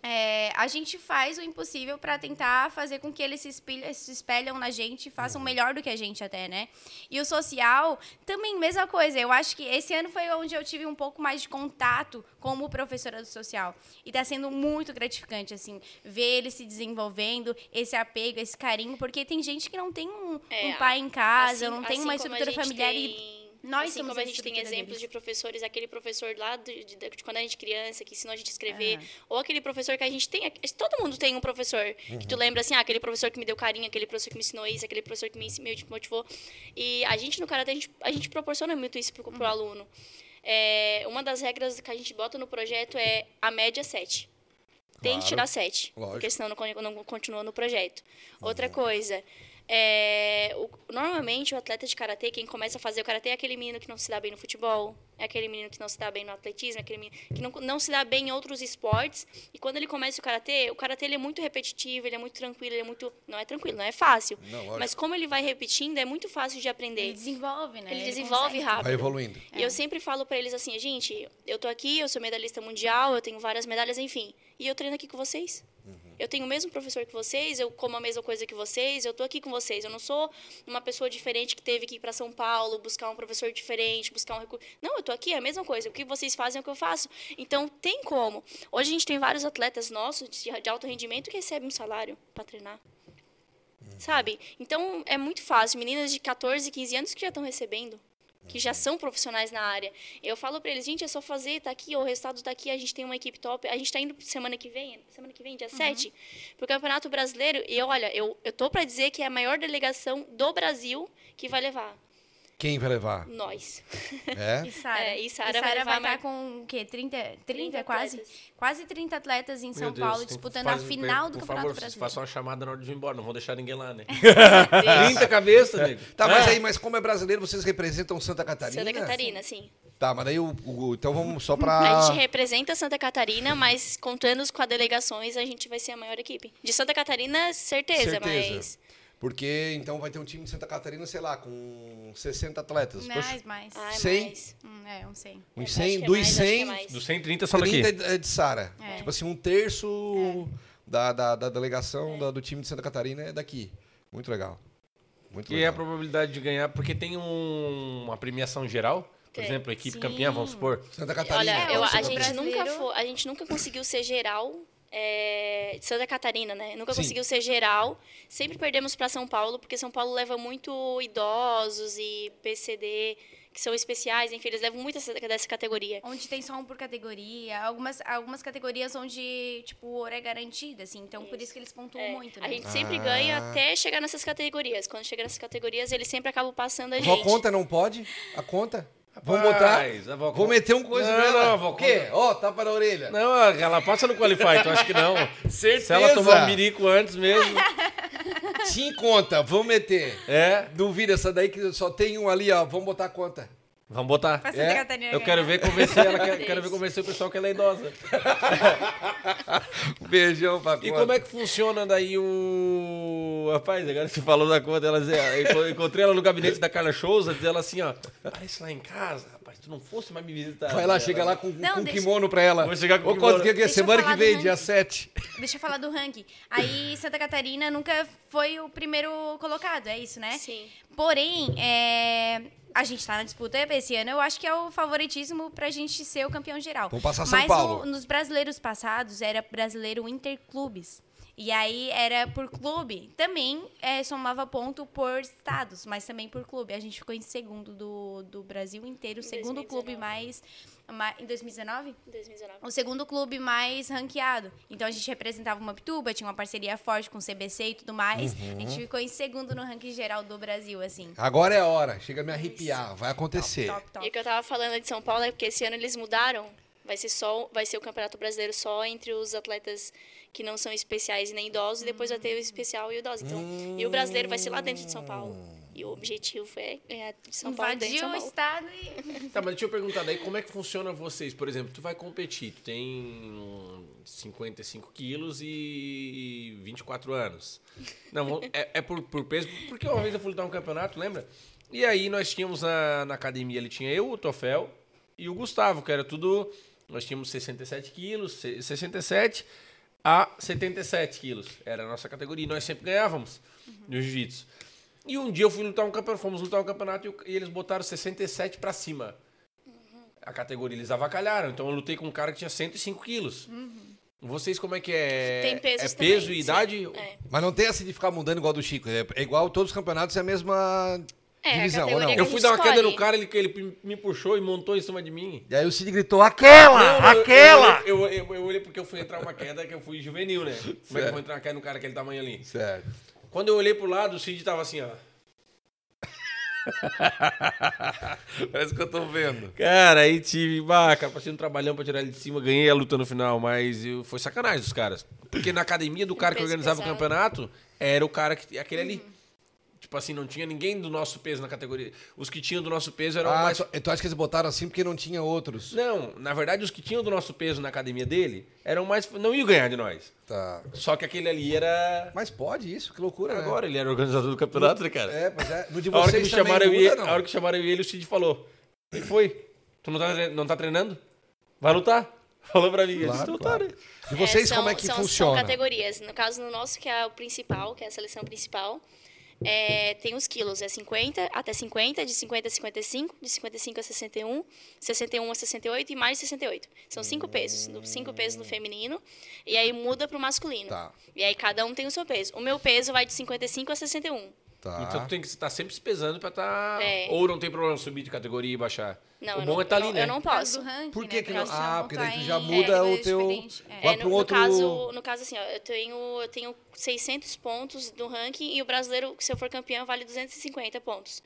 é, a gente faz o impossível pra tentar fazer com que eles se, espelham, se espelham na gente e Uhum. façam melhor do que a gente até, né? E o social, também mesma coisa. Eu acho que esse ano foi onde eu tive um pouco mais de contato como professora do social. E tá sendo muito gratificante, assim, ver eles se desenvolvendo, esse apego, esse carinho, porque tem gente que não tem um, É, um pai em casa, Assim- não tem assim uma estrutura familiar e tem- Nós assim somos como a gente tem exemplos deles. de professores, aquele professor lá de, de- de quando a gente criança, que ensinou a gente a escrever, Aham. ou aquele professor que a gente tem, todo mundo tem um professor que tu lembra assim, ah, aquele professor que me deu carinho, aquele professor que me ensinou isso, aquele professor que me, me motivou. E a gente no karatê a gente, a gente proporciona muito isso pro, pro aluno. É, uma das regras que a gente bota no projeto é a média 7. Tem Claro. que tirar 7, Lógico. porque senão não, não continua no projeto. Outra coisa, é, o- normalmente o atleta de karatê, quem começa a fazer o karatê é aquele menino que não se dá bem no futebol, é aquele menino que não se dá bem no atletismo, é aquele menino que não, não se dá bem em outros esportes. E quando ele começa o karatê, o karatê ele é muito repetitivo, ele é muito tranquilo, ele é muito. Não é tranquilo, não é fácil. Não. Mas como ele vai repetindo, é muito fácil de aprender. Ele desenvolve, né? Ele desenvolve consegue. rápido. Vai evoluindo. E eu sempre falo pra eles assim, gente, eu tô aqui, eu sou medalhista mundial, eu tenho várias medalhas, enfim. E eu treino aqui com vocês. Eu tenho o mesmo professor que vocês, eu como a mesma coisa que vocês, eu tô aqui com vocês. Eu não sou uma pessoa diferente que teve que ir para São Paulo, buscar um professor diferente, buscar um recurso. Não, eu tô aqui, é a mesma coisa. O que vocês fazem é o que eu faço. Então, tem como. Hoje a gente tem vários atletas nossos de, de alto rendimento que recebem um salário para treinar. Sabe? Então, é muito fácil. Meninas de 14, 15 anos que já estão recebendo que já são profissionais na área. Eu falo para eles, gente, é só fazer, tá aqui, o resultado tá aqui, a gente tem uma equipe top. A gente tá indo semana que vem, semana que vem, dia 7, pro Campeonato Brasileiro. E olha, eu, eu tô para dizer que é a maior delegação do Brasil que vai levar. Quem vai levar? Nós. É? (laughs) E Sara. É, e Sara vai levar vai mais- estar com o quê? 30, 30, 30 quase? atletas. Quase 30 atletas em São Deus, Paulo disputando fazer- a final do por Campeonato favor, Brasileiro. façam uma chamada na hora de ir embora, não vão deixar ninguém lá, né? (laughs) Deixa. 30 cabeças, nego. Tá, mas É. aí, mas como é brasileiro, vocês representam Santa Catarina? Santa Catarina, sim. Tá, mas daí o, o- então vamos só A pra. gente representa Santa Catarina, mas contando com as delegações, a gente vai ser a maior equipe. De Santa Catarina, certeza, Certeza. mas. Porque então vai ter um time de Santa Catarina, sei lá, com 60 atletas. Tô ch- Mais, mais. Ah, é 100? mais. Hum, é, um 100. Uns Acho 100, que é dos mais, acho que é 100, mais. Dos 130 são daqui. 30 é de Sara. É. Tipo assim, um terço da, da, da delegação da- do time de Santa Catarina é daqui. Muito legal. Muito E é a legal. probabilidade de ganhar, porque tem um- uma premiação geral. Por exemplo, a equipe Sim. campeã, vamos supor. Santa Catarina. Olha, É, eu- a, gente Brasileiro- nunca fo- a gente nunca conseguiu ser geral é, de Santa Catarina, né? Nunca Sim. conseguiu ser geral. Sempre perdemos para São Paulo, porque São Paulo leva muito idosos e PCD, que são especiais, enfim, eles levam muito essa, dessa categoria. Onde tem só um por categoria. Algumas, algumas categorias onde, tipo, o ouro é garantido, assim. Então, por isso que eles pontuam É, muito, a né? gente sempre Ah. ganha até chegar nessas categorias. Quando chega nessas categorias, eles sempre acabam passando a gente. conta não pode? A conta? Vamos botar? Rapaz, a vó Vou meter um coisa Não, nela. não, O quê? Ó, tapa na orelha. Não, ela passa no Qualify, tu acha que não? (laughs) Certeza. Se ela tomar um mirico antes mesmo. Sim, conta. Vamos meter. É, Duvida essa daí que só tem um ali, ó. Vamos botar a conta. Vamos botar. Pra Santa É, Catarina Eu quero ver convencer ela, quero, quero ver convencer o pessoal que ela é idosa. (laughs) Beijão pra E como é que funciona daí o. Rapaz, agora você falou da conta, ela dizia- eu encontrei ela no gabinete da Carla Souza, diz ela assim, ó, parece lá em casa, tu não fosse mais me visitar. Vai lá, Ela- chega lá com, Não, com deixa- kimono pra ela. Vou chegar com Ô, kimono. quanto que é? Deixa eu Semana que vem, dia ranking. 7. Deixa eu falar do ranking. Aí, Santa Catarina nunca foi o primeiro colocado, é isso, né? Sim. Porém, é, a gente tá na disputa esse ano. Eu acho que é o favoritismo pra gente ser o campeão geral. Vamos passar São Mas Paulo. o- nos brasileiros passados era brasileiro interclubes. E aí era por clube. Também é, somava ponto por estados, mas também por clube. A gente ficou em segundo do, do Brasil inteiro, o segundo 2019. clube mais, ma- Em 2019? 2019. o segundo clube mais ranqueado. Então a gente representava uma Pituba, tinha uma parceria forte com o CBC e tudo mais. Uhum. A gente ficou em segundo no ranking geral do Brasil, assim. Agora é a hora. Chega a me arrepiar. Vai acontecer. Top, top. E o que eu tava falando de São Paulo é porque esse ano eles mudaram. Vai ser só, vai ser o Campeonato Brasileiro só entre os atletas que não são especiais e nem idosos, e depois vai ter o especial e o idoso. Então, e o brasileiro vai ser lá dentro de São Paulo. E o objetivo é ganhar de São Paulo dentro de São o Paulo. estado e. (laughs) Tá, mas deixa eu perguntar daí, como é que funciona vocês? Por exemplo, tu vai competir, tu tem hum, 55 quilos e 24 anos. Não, é, é por, por peso, porque uma vez eu fui lutar um campeonato, lembra? E aí nós tínhamos na, na academia, ele tinha eu, o Tofel e o Gustavo, que era tudo... Nós tínhamos 67 quilos, se- 67 a 77 quilos. Era a nossa categoria. E nós sempre ganhávamos no jiu-jitsu. E um dia eu fui lutar um campeonato, fomos lutar um campeonato e, eles botaram 67 pra cima. A categoria, eles avacalharam. Então eu lutei com um cara que tinha 105 quilos. Vocês como é que é? Tem pesos É peso também, e idade? É. Mas não tem essa de ficar mudando igual do Chico. É, é igual todos os campeonatos, é a mesma. É, Divisão, ou não? Eu fui dar uma queda no escolhe. cara, ele, ele me puxou e montou em cima de mim. E aí o Cid gritou, aquela! Não, eu- aquela! Eu, eu, eu, eu olhei porque eu fui entrar uma queda que eu fui juvenil, né? Como é que eu vou entrar uma queda no cara aquele tamanho ali? Certo. Quando eu olhei pro lado, o Cid tava assim, ó. (laughs) Parece que eu tô vendo. Cara, aí tive, bah, cara, passei um trabalhão pra tirar ele de cima, ganhei a luta no final, mas eu, foi sacanagem dos caras. Porque na academia do cara que organizava o pesado. campeonato, era o cara que. aquele ali. Tipo assim, não tinha ninguém do nosso peso na categoria. Os que tinham do nosso peso eram Ah, mais. tu, tu acha que eles botaram assim porque não tinha outros? Não, na verdade, os que tinham do nosso peso na academia dele eram mais. Não iam ganhar de nós. Tá. Só que aquele ali era. Mas pode isso, que loucura, né? Agora, ele era organizador do campeonato, né, cara? É, mas é. No de A hora que vocês me chamaram muda, ele, não? a hora que chamaram ele, o Cid falou: O que foi? Tu não tá, não tá treinando? Vai lutar? (laughs) Falou pra mim. Claro, "Então tá, claro. né?" E vocês, são, como é que são, funciona? São categorias. No caso, no nosso, que é o principal, que é a seleção principal, é, tem os quilos. É 50 até 50, de 50 a 55, de 55 a 61, 61 a 68 e mais de 68. São cinco pesos. Cinco pesos no feminino. E aí muda pro masculino. Tá. E aí cada um tem o seu peso. O meu peso vai de 55 a 61. Tá. Então tu tem que estar sempre se pesando pra estar. É. Ou não tem problema subir de categoria e baixar. Não, o eu bom não, é estar eu ali, não- né? Eu não posso. do ranking, Por que né? que não- ah, porque tá daí tu já muda o categorias teu-. É. Vai É, pro no, no outro- caso, no caso assim, ó, eu tenho, eu tenho 600 pontos do ranking e o brasileiro, se eu for campeão, vale 250 pontos.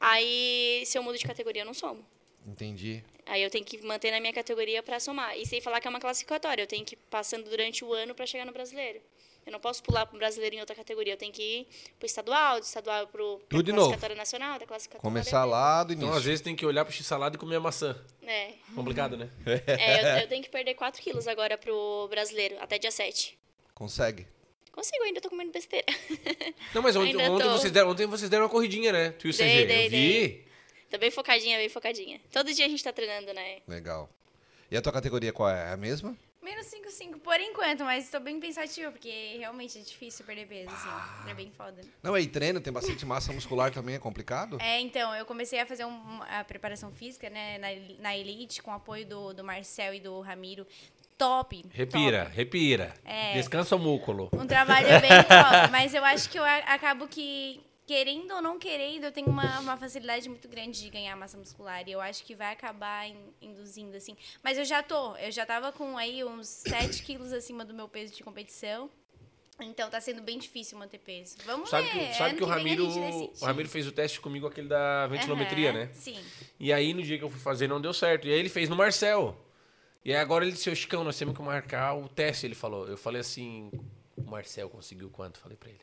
Aí, se eu mudo de categoria, eu não somo. Entendi. Aí eu tenho que manter na minha categoria para somar. E sem falar que é uma classificatória, eu tenho que ir passando durante o ano para chegar no brasileiro. Eu não posso pular para o brasileiro em outra categoria, eu tenho que ir pro estadual, do estadual pro pra Tudo de novo. classificatória nacional, da classificatória. Começar lá do Então, início. às vezes, tem que olhar pro x-salada e comer a maçã. É. Complicado, né? (laughs) É, eu, eu tenho que perder 4 quilos agora pro brasileiro, até dia 7. Consegue. Consigo, ainda tô comendo besteira. Não, mas ontem, ontem vocês deram, ontem vocês deram uma corridinha, né? Tu e o CG. Dei, dei, eu vi. dei. Tô bem focadinha, bem focadinha. Todo dia a gente tá treinando, né? Legal. E a tua categoria qual é? É a mesma? Menos 5,5 por enquanto, mas tô bem pensativa, porque realmente é difícil perder peso, assim. É bem foda. Não, aí treino, tem bastante massa muscular também, é complicado? É, então, eu comecei a fazer um- a preparação física, né, na, na Elite, com o apoio do, do Marcel e do Ramiro. Top. Repira, top. repira. É. Descansa o músculo. Um trabalho bem top. Mas eu acho que eu a- acabo que, querendo ou não querendo, eu tenho uma, uma facilidade muito grande de ganhar massa muscular. E eu acho que vai acabar in- induzindo, assim. Mas eu já tô. Eu já tava com aí uns 7 quilos acima do meu peso de competição. Então tá sendo bem difícil manter peso. Vamos Sabe ver. que, sabe ano que o Ramiro, o Ramiro fez o teste comigo, aquele da ventilometria, Aham, né? Sim. E aí, no dia que eu fui fazer, não deu certo. E aí, ele fez no Marcel. E aí, agora ele disse, ô Chicão, nós temos que marcar o teste, ele falou. Eu falei assim, o Marcel conseguiu quanto? Falei pra ele.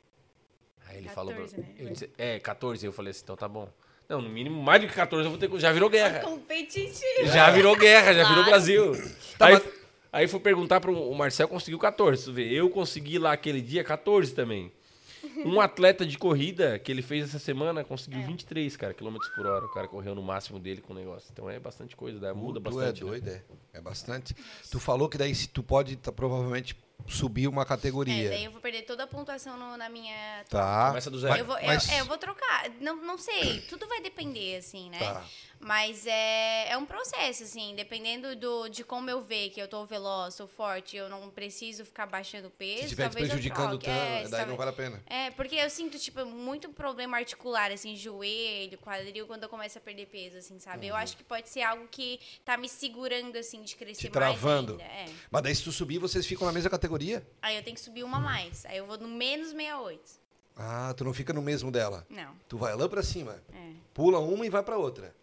Aí ele falou... 14, pra- né? eu disse, é, 14. Eu falei assim, então tá bom. Não, no mínimo, mais do que 14 eu vou ter que... Já virou guerra. Competitivo. Já virou guerra, já virou Claro. Brasil. Tá, aí, mas- aí fui perguntar para o Marcel, conseguiu 14. Tu vê, eu consegui lá aquele dia 14 também. Um (laughs) atleta de corrida que ele fez essa semana conseguiu 23, cara, quilômetros por hora. O cara correu no máximo dele com o negócio. Então é bastante coisa, muda tu bastante. é né? doido, é. É bastante. Tu falou que daí se tu pode tá, provavelmente subir uma É, categoria. daí eu vou perder toda a pontuação no- na minha. Tá. Começa do zero. Eu vou, eu- Mas- é, eu vou trocar. Não, não sei. Tudo vai depender, assim, né? Tá. Mas é, é um processo, assim. Dependendo do, de como eu ver que eu tô veloz, tô forte, eu não preciso ficar baixando peso. Se estiver te prejudicando tanto, É, daí não vale a pena. É, porque eu sinto, tipo, muito problema articular, assim, joelho, quadril, quando eu começo a perder peso, assim, sabe? Eu acho que pode ser algo que tá me segurando, assim, de crescer Te travando. mais ainda. É. Mas daí se tu subir, vocês ficam na mesma categoria? Aí eu tenho que subir uma a mais. Aí eu vou no menos 68. Ah, tu não fica no mesmo dela. Não. Tu vai lá pra cima. É. Pula uma e vai pra outra.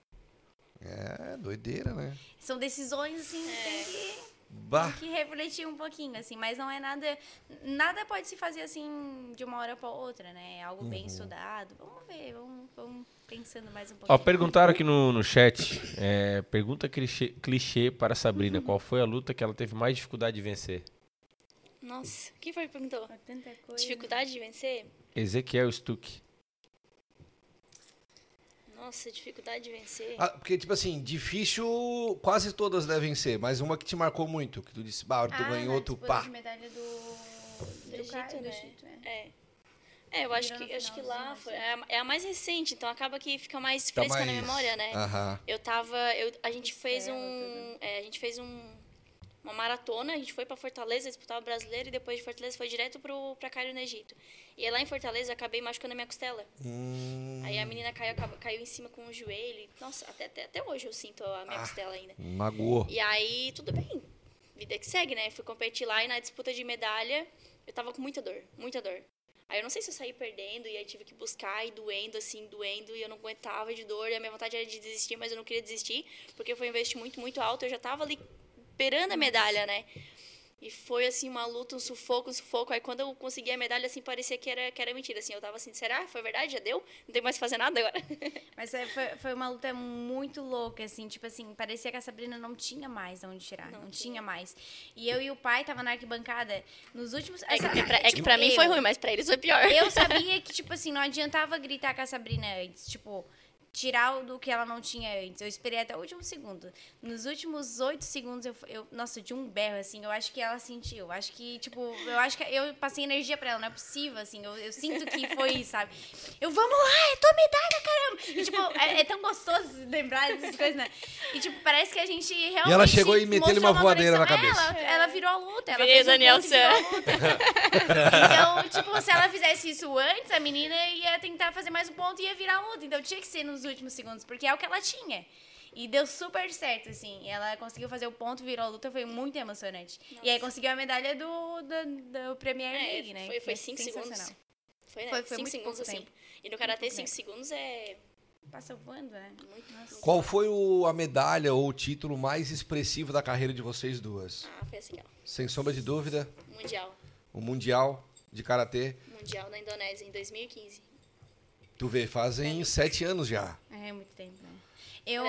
É, doideira, né? São decisões, assim, que tem que... Bah. Tem que refletir um pouquinho, assim, mas não é nada. Nada pode se fazer assim de uma hora para outra, né? É algo Uhum. bem estudado. Vamos ver, vamos, vamos pensando mais um Ó, pouquinho. perguntaram aqui no, no chat. é, pergunta clichê, clichê para a Sabrina. Qual foi a luta que ela teve mais dificuldade de vencer? Nossa, quem foi que perguntou? Tanta coisa. Dificuldade de vencer? Ezequiel Stuck. Nossa, dificuldade de vencer. Ah, porque, tipo assim, difícil, quase todas devem ser, mas uma que te marcou muito, que tu disse, bah, tu Ah, ganhou, na tu pá. de medalha do, Do do, Egito, Ca- do né? Egito, é. É. É, eu acho Virou que, acho que lá assim. foi, é, a, é a mais recente, então acaba que fica mais Tá fresca na mais- memória, né? Aham. Eu tava. Eu, a gente fez um. é, a gente fez um. uma maratona, a gente foi para Fortaleza disputar o brasileiro e depois de Fortaleza foi direto pro, pra Cairo no Egito. E lá em Fortaleza eu acabei machucando a minha costela. Hum, Aí a menina caiu, caiu em cima com o joelho. Nossa, até, até, até hoje eu sinto a minha costela ainda. magoou. E aí, tudo bem. Vida que segue, né? Fui competir lá e na disputa de medalha eu tava com muita dor, muita dor. Aí eu não sei se eu saí perdendo e aí tive que buscar e doendo, assim, doendo, e eu não aguentava de dor. E a minha vontade era de desistir, mas eu não queria desistir, porque foi um investimento muito, muito alto. Eu já tava ali esperando a medalha, né? E foi, assim, uma luta, um sufoco, um sufoco. Aí quando eu consegui a medalha, assim, parecia que era, que era mentira. Assim, eu tava assim, será? Foi verdade? Já deu? Não tem mais que fazer nada agora? (laughs) Mas é, foi, foi uma luta muito louca, assim, tipo assim, parecia que a Sabrina não tinha mais onde tirar, não, Não tinha. tinha. mais. E eu e o pai tava na arquibancada nos últimos... É pra, é que pra mim eu- foi ruim, mas pra eles foi pior. Eu (laughs) sabia que, tipo assim, não adiantava gritar com a Sabrina antes, tipo, tirar o do que ela não tinha antes. Eu esperei até o último segundo. Nos últimos oito segundos, eu, eu, nossa, de um berro, assim, eu acho que ela sentiu. Eu acho que, tipo, eu acho que eu passei energia pra ela, não é possível, assim, eu, eu sinto que foi sabe? Eu, vamos lá, é tua medalha, caramba! E, tipo, é, é tão gostoso lembrar dessas coisas, né? E, tipo, parece que a gente realmente. E ela chegou e meteu-lhe uma mostrou voadeira na cabeça. Ela, ela virou a luta, ela Virei fez um a luta. Então, tipo, se ela fizesse isso antes, a menina ia tentar fazer mais um ponto e ia virar luta. Então tinha que ser nos últimos segundos, porque é o que ela tinha. E deu super certo, assim. Ela conseguiu fazer o ponto, virou a luta, foi muito emocionante. E aí conseguiu a medalha do, do, do Premier É, League, né? foi- foi cinco segundos. sensacional. Foi, né? Foi- foi cinco segundos assim. tempo. E no Karatê, pouco 5 segundos é Passa voando, né? muito. muito Qual foi o- a medalha ou o título mais expressivo da carreira de vocês duas? Ah, foi assim, ó. Sem sombra de dúvida, Mundial. o Mundial de Karatê. Mundial na Indonésia, em 2015. Tu vê, fazem sete anos já. É muito tempo, né? Eu,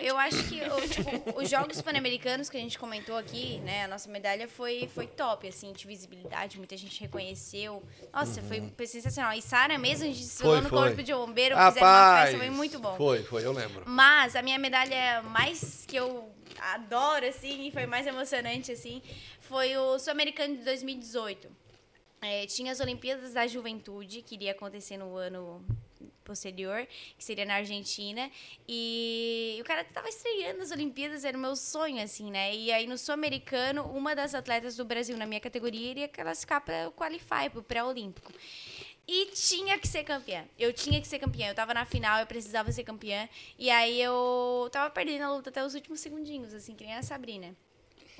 eu acho que o, tipo, os Jogos Pan-Americanos que a gente comentou aqui, né? A nossa medalha foi, foi top, assim, de visibilidade, muita gente reconheceu. Nossa, foi, foi sensacional. E Sara mesmo, a gente desfilou no. Corpo de Bombeiro, fizeram uma festa, foi muito bom. Foi, foi, eu lembro. Mas a minha medalha mais que eu adoro, assim, e foi mais emocionante, assim, foi o Sul-Americano de 2018. É, tinha as Olimpíadas da Juventude, que iria acontecer no ano posterior, que seria na Argentina. E o cara tava estreando as Olimpíadas, era o meu sonho, assim, né? E aí no Sul-Americano, uma das atletas do Brasil na minha categoria iria classificar para o Qualify, para o pré-olímpico. E tinha que ser campeã. Eu tinha que ser campeã. Eu tava na final, eu precisava ser campeã. E aí eu tava perdendo a luta até os últimos segundinhos, assim, que nem a Sabrina.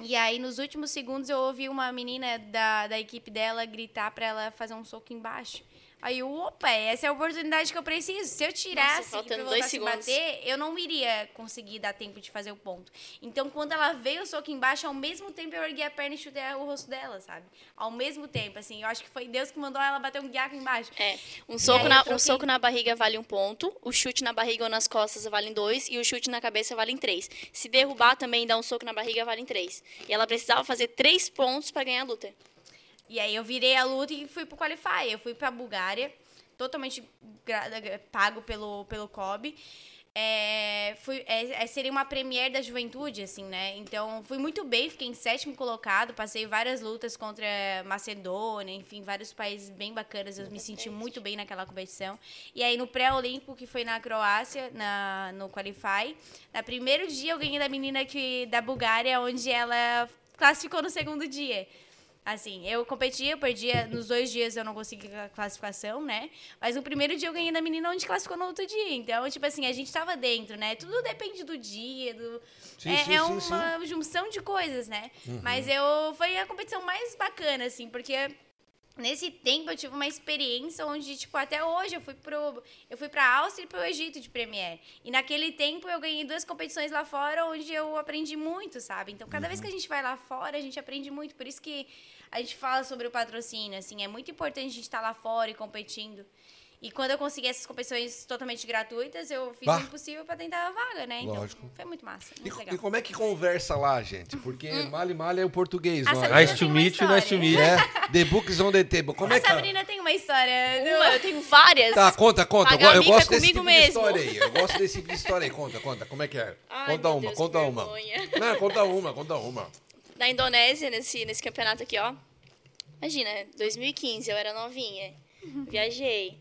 E aí, nos últimos segundos, eu ouvi uma menina da, da equipe dela gritar pra ela fazer um soco embaixo. Aí, eu, opa, essa é a oportunidade que eu preciso. Se eu tirasse pra eu dois segundos. bater, eu não iria conseguir dar tempo de fazer o ponto. Então, quando ela veio o soco embaixo, ao mesmo tempo eu ergui a perna e chutei o rosto dela, sabe? Ao mesmo tempo, assim. Eu acho que foi Deus que mandou ela bater um guiaco embaixo. É, um soco, na, um soco na barriga vale um ponto, o chute na barriga ou nas costas vale dois, e o chute na cabeça vale três. Se derrubar também dar um soco na barriga vale três. E ela precisava fazer três pontos pra ganhar a luta. E aí eu virei a luta e fui pro Qualify. Eu fui pra Bulgária, totalmente pago pelo, pelo COB. É, fui, é, é, seria uma premiere da juventude, assim, né? Então, fui muito bem, fiquei em sétimo colocado, passei várias lutas contra Macedônia, enfim, vários países bem bacanas. Eu me senti muito bem naquela competição. E aí, no pré-olímpico, que foi na Croácia, na, no Qualify, no primeiro dia eu ganhei da menina que, da Bulgária, onde ela classificou no segundo dia. Assim, eu competia, eu perdia. Nos dois dias eu não consegui a classificação, né? Mas no primeiro dia eu ganhei da menina onde classificou no outro dia. Então, tipo assim, a gente tava dentro, né? Tudo depende do dia, do. Sim, é sim, é sim, uma junção de coisas, né? Mas eu. Foi a competição mais bacana, assim, porque. Nesse tempo eu tive uma experiência onde, tipo, até hoje eu fui pro. Eu fui pra Áustria e pro Egito de Premier. E naquele tempo eu ganhei duas competições lá fora onde eu aprendi muito, sabe? Então, cada vez que a gente vai lá fora, a gente aprende muito. Por isso que a gente fala sobre o patrocínio, assim, é muito importante a gente estar lá fora e competindo. E quando eu consegui essas competições totalmente gratuitas, eu fiz Bah. o impossível pra tentar a vaga, né? Então, Lógico. foi muito massa, E, muito e legal. como é que conversa lá, gente? Porque male male é o português, A não é? Nice to meet you, nice to meet. É, (laughs) the books on the table. Como é A que... Sabrina tem uma história. Uma, eu tenho várias. Tá, conta, conta. Eu, eu gosto desse comigo tipo de mesmo. história aí. Eu gosto desse tipo de história aí. Conta, conta. Como é que é? Ai, conta uma, Deus, conta uma. vergonha. Não, conta uma, conta uma. Na Indonésia, nesse, nesse campeonato aqui, ó. Imagina, 2015, eu era novinha. Viajei.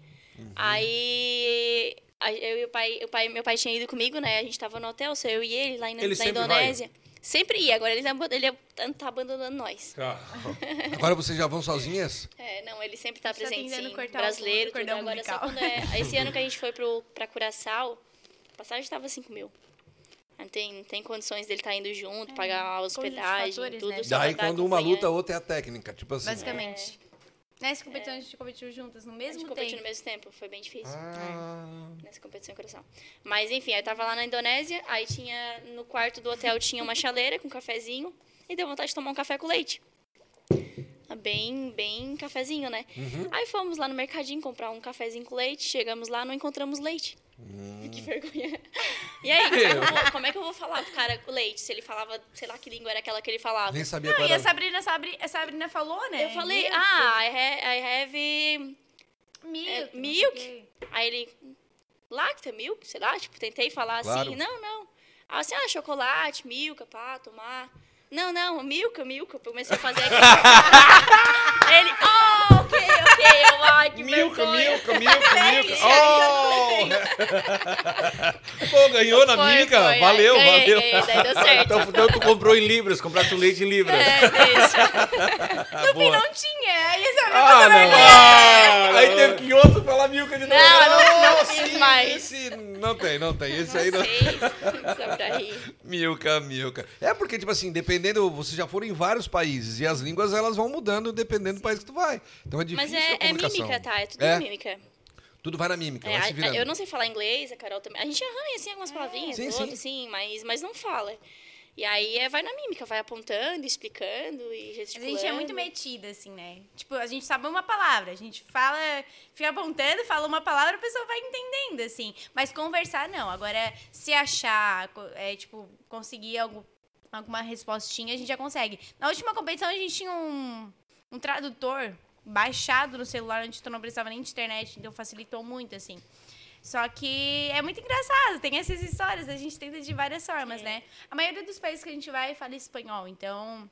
Aí. a- Eu e o pai, o pai, meu pai tinha ido comigo, né? A gente tava no hotel, só eu e ele lá na, Ele na sempre Indonésia. Sempre ia, agora ele tá, ele tá abandonando nós. (laughs) Agora vocês já vão sozinhas? É, não, ele sempre tá presente, sim. Brasileiro, tudo. Agora só quando é... Esse ano que a gente foi pro, pra Curaçao, a passagem tava 5 mil. Não tem, não tem condições dele estar indo junto, pagar a hospedagem, fatores, tudo. né? Daí tá quando uma luta, a outra é a técnica. Tipo assim. Basicamente. Nessa competição a gente competiu juntas no A mesmo gente competiu tempo. no mesmo tempo, foi bem difícil. Ah, Nessa competição em coração. Mas enfim, aí eu tava lá na Indonésia, aí tinha. No quarto do hotel tinha uma chaleira com cafezinho e deu vontade de tomar um café com leite. Bem, bem cafezinho, né? Uhum. Aí fomos lá no mercadinho comprar um cafezinho com leite, chegamos lá, não encontramos leite. Hum. (laughs) Que vergonha. E aí, como é, que eu vou, como é que eu vou falar pro cara com leite? Se ele falava, sei lá que língua era aquela que ele falava. nem sabia Não, qual e a. Sabrina, Sabri, a Sabrina falou, né? Eu falei, Milk, ah, I, ha I have. Milk. é, milk? Aí ele, lacta, milk, sei lá, tipo, tentei falar Claro. assim, não, não. Aí assim, ah, chocolate, milk, pá, tomar. Não, não, milk, milk, eu comecei a fazer aqui. (laughs) ele, oh, ok, ok, eu, ai, que Milka, vergonha. milka, milka, (laughs) milka. Isso, Oh! Pô, ganhou na Foi, mímica? foi, Valeu, ganhei, valeu. ganhei, daí deu certo. Então, então tu comprou em libras, compraste o leite em libras. É, deixa. (laughs) Ah, boa. Não tinha. Aí a Sabrina Ah, passou não. Ah, Aí teve que outro falar milka de novo. Não, eu não, não sim, fiz mais. Esse não tem, não tem. Esse aí Não não. sei, só pra rir. (laughs) Milka, milka. É porque, tipo assim, dependendo, vocês já foram em vários países e as línguas elas vão mudando dependendo do país que tu vai. Então é Mas difícil a é, é comunicação. Mímica, tá? É tudo É? mímica. Tudo vai na mímica, É, vai a- eu não sei falar inglês, a Carol também. A gente arranha, assim, algumas palavrinhas, Sim, outras, sim. assim, mas, mas não fala. E aí é, vai na mímica, vai apontando, explicando e Mas gesticulando. a gente é muito metida, assim, né? Tipo, a gente sabe uma palavra, a gente fala, fica apontando, fala uma palavra, a pessoa vai entendendo, assim. Mas conversar, não. Agora, se achar, é, tipo, conseguir algo, alguma respostinha, a gente já consegue. Na última competição, a gente tinha um, um tradutor baixado no celular, onde tu não precisava nem de internet, então facilitou muito, assim. Só que é muito engraçado, tem essas histórias, a gente tenta de várias formas, É. né? A maioria dos países que a gente vai fala espanhol, então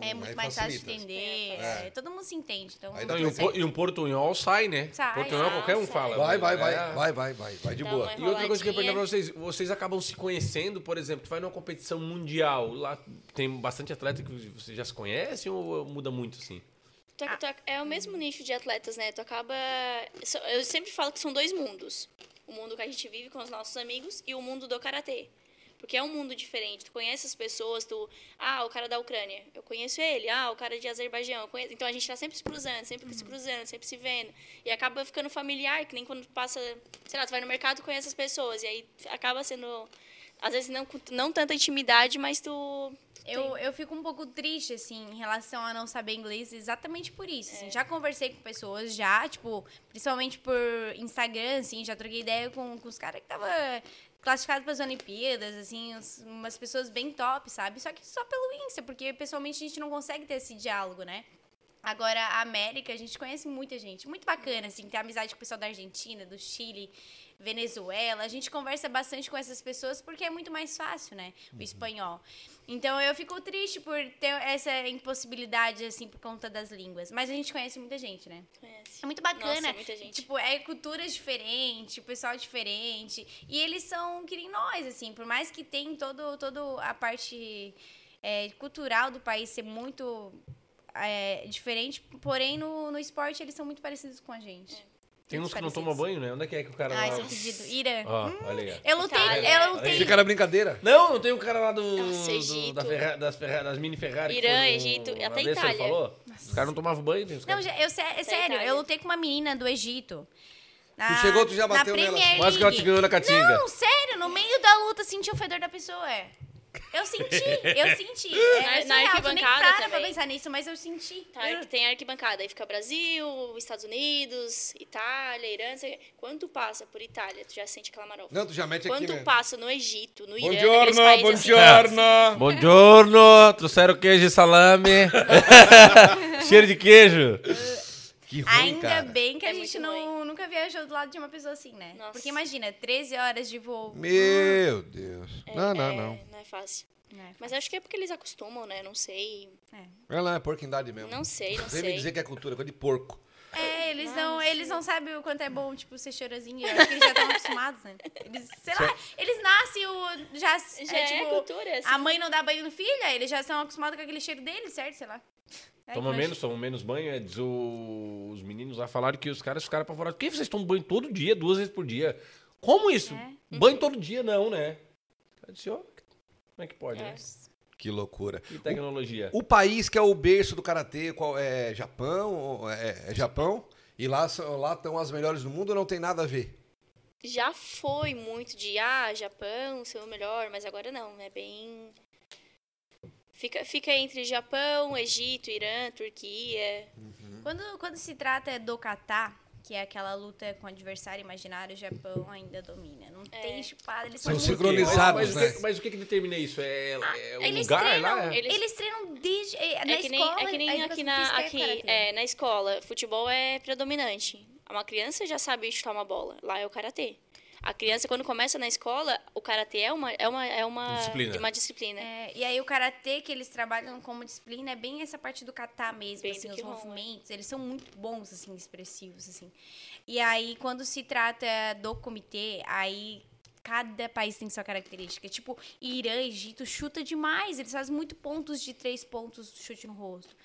é aí muito mais fácil de facilita. entender. É. é, todo mundo se entende. Então, Não, e, um, e um portunhol sai, né? Sai, portunhol sai, qualquer um sai. fala. Vai, vai, vai, É. vai, vai, vai, vai de Dá boa. E outra coisa que eu ia perguntar pra vocês, vocês acabam se conhecendo, por exemplo, tu vai numa competição mundial, lá tem bastante atleta que vocês já se conhecem ou muda muito, assim? Tu- tu- é o mesmo nicho de atletas, né? Tu acaba. Eu sempre falo que são dois mundos. O mundo que a gente vive com os nossos amigos e o mundo do karatê. Porque é um mundo diferente. Tu conhece as pessoas, tu. Ah, o cara da Ucrânia, eu conheço ele. Ah, o cara de Azerbaijão. Então a gente tá sempre se cruzando, sempre se cruzando, sempre se vendo. E acaba ficando familiar, que nem quando passa. Sei lá, tu vai no mercado e conhece as pessoas. E aí acaba sendo. Às vezes não, não tanta intimidade, mas tu. Eu, eu fico um pouco triste, assim, em relação a não saber inglês, exatamente por isso. É. assim. já conversei com pessoas, já, tipo, principalmente por Instagram, assim, já troquei ideia com, com os caras que estavam classificados para as Olimpíadas, assim, umas pessoas bem top, sabe? Só que só pelo Insta, porque pessoalmente a gente não consegue ter esse diálogo, né? Agora, a América, a gente conhece muita gente. Muito bacana, assim, ter amizade com o pessoal da Argentina, do Chile, Venezuela. A gente conversa bastante com essas pessoas porque é muito mais fácil, né? O espanhol. Então, eu fico triste por ter essa impossibilidade, assim, por conta das línguas. Mas a gente conhece muita gente, né? Conhece. É muito bacana. Nossa, muita gente. Tipo, é culturas diferentes, pessoal diferente. E eles são que nem nós, assim. Por mais que tem todo, todo a parte é, cultural do país ser muito é, diferente, porém no, no esporte eles são muito parecidos com a gente. Tem uns que não tomam banho, né? Onde é que é que o cara Ai, lá... seu pedido. Ira. Ó, olha aí. Eu lutei, Itália. eu lutei. Fica na brincadeira. Não, não tem um cara lá do, Nossa, do- Egito. da Ferra- das, Ferra- das mini Ferrari. Irã, Egito, até Itália. falou? Os caras não tomavam banho, tem os Não, caras. já- eu, é sério, eu lutei com uma menina do Egito. Na, Tu chegou, tu já na bateu nela. Premier Quase que ela te ganhou na catinga. Não, sério, no meio da luta senti o fedor da pessoa. Eu senti, eu senti. (laughs) É, Na- é na surreal, tu nem arquibancada para pra pensar nisso, mas eu senti. Tá, Eu- tem arquibancada, aí fica Brasil, Estados Unidos, Itália, Irã. Quando tu passa por Itália, tu já sente aquela marofa. Não, tu já mete Quando aqui tu mesmo. passa no Egito, no Irã, Buongiorno, países assim, buongiorno. Buongiorno, trouxeram queijo e salame. (laughs) Cheiro de queijo. Que ruim, Ainda cara. bem que a É gente não, nunca viajou do lado de uma pessoa assim, né? Nossa. Porque imagina, 13 horas de voo. Meu Deus. Não, não, é, não. Não é fácil. É, Mas acho que é porque eles acostumam, né? Não sei. Ela não é porquindade mesmo. Não sei, não Vem me sei. dizer que é cultura, coisa de porco. É, eles não, não eles não sabem o quanto é bom, tipo, ser chorosinho. Eu acho que eles já estão acostumados, né? Eles, sei lá, eles nascem, o, já, Já é, tipo, cultura. assim. a mãe não dá banho no filho, eles já estão acostumados com aquele cheiro dele, certo? Sei lá. Aí, Toma mas- menos, tomam menos banho. é, diz o- os meninos lá falaram que os caras ficaram apavorados. Por que vocês tomam banho todo dia, duas vezes por dia? Como isso? É. Banho todo dia, não, né? Eu disse, ó, como é que pode, É. né? Que loucura. E tecnologia. O país que é o berço do karatê, qual é Japão? É, é Japão? E lá são- lá estão as melhores do mundo ou não tem nada a ver? Já foi muito de, ah, Japão, ser o melhor, mas agora não. É bem. Fica, fica entre Japão, Egito, Irã, Turquia. Quando, quando se trata do kata, que é aquela luta com o adversário imaginário, o Japão ainda domina. Não tem chupada, eles São sincronizados. mas, mas, o né? que, mas o que que determina isso? É, é o Eles lugar treinam, lá? É? Eles- eles... treinam desde. É, na É que nem, escola. é que nem aqui, na, é aqui é, na escola, futebol é predominante. Uma criança já sabe chutar uma bola. Lá é o karatê. A criança, quando começa na escola, o karatê é uma, é uma, é uma Disciplina. Uma disciplina. É, e aí o karatê que eles trabalham como disciplina é bem essa parte do kata mesmo, Bem assim, do os é. movimentos, eles são muito bons assim, expressivos assim. E aí quando se trata do comitê, aí cada país tem sua característica. Tipo, Irã, Egito chuta demais, eles fazem muito pontos de três pontos chute no rosto.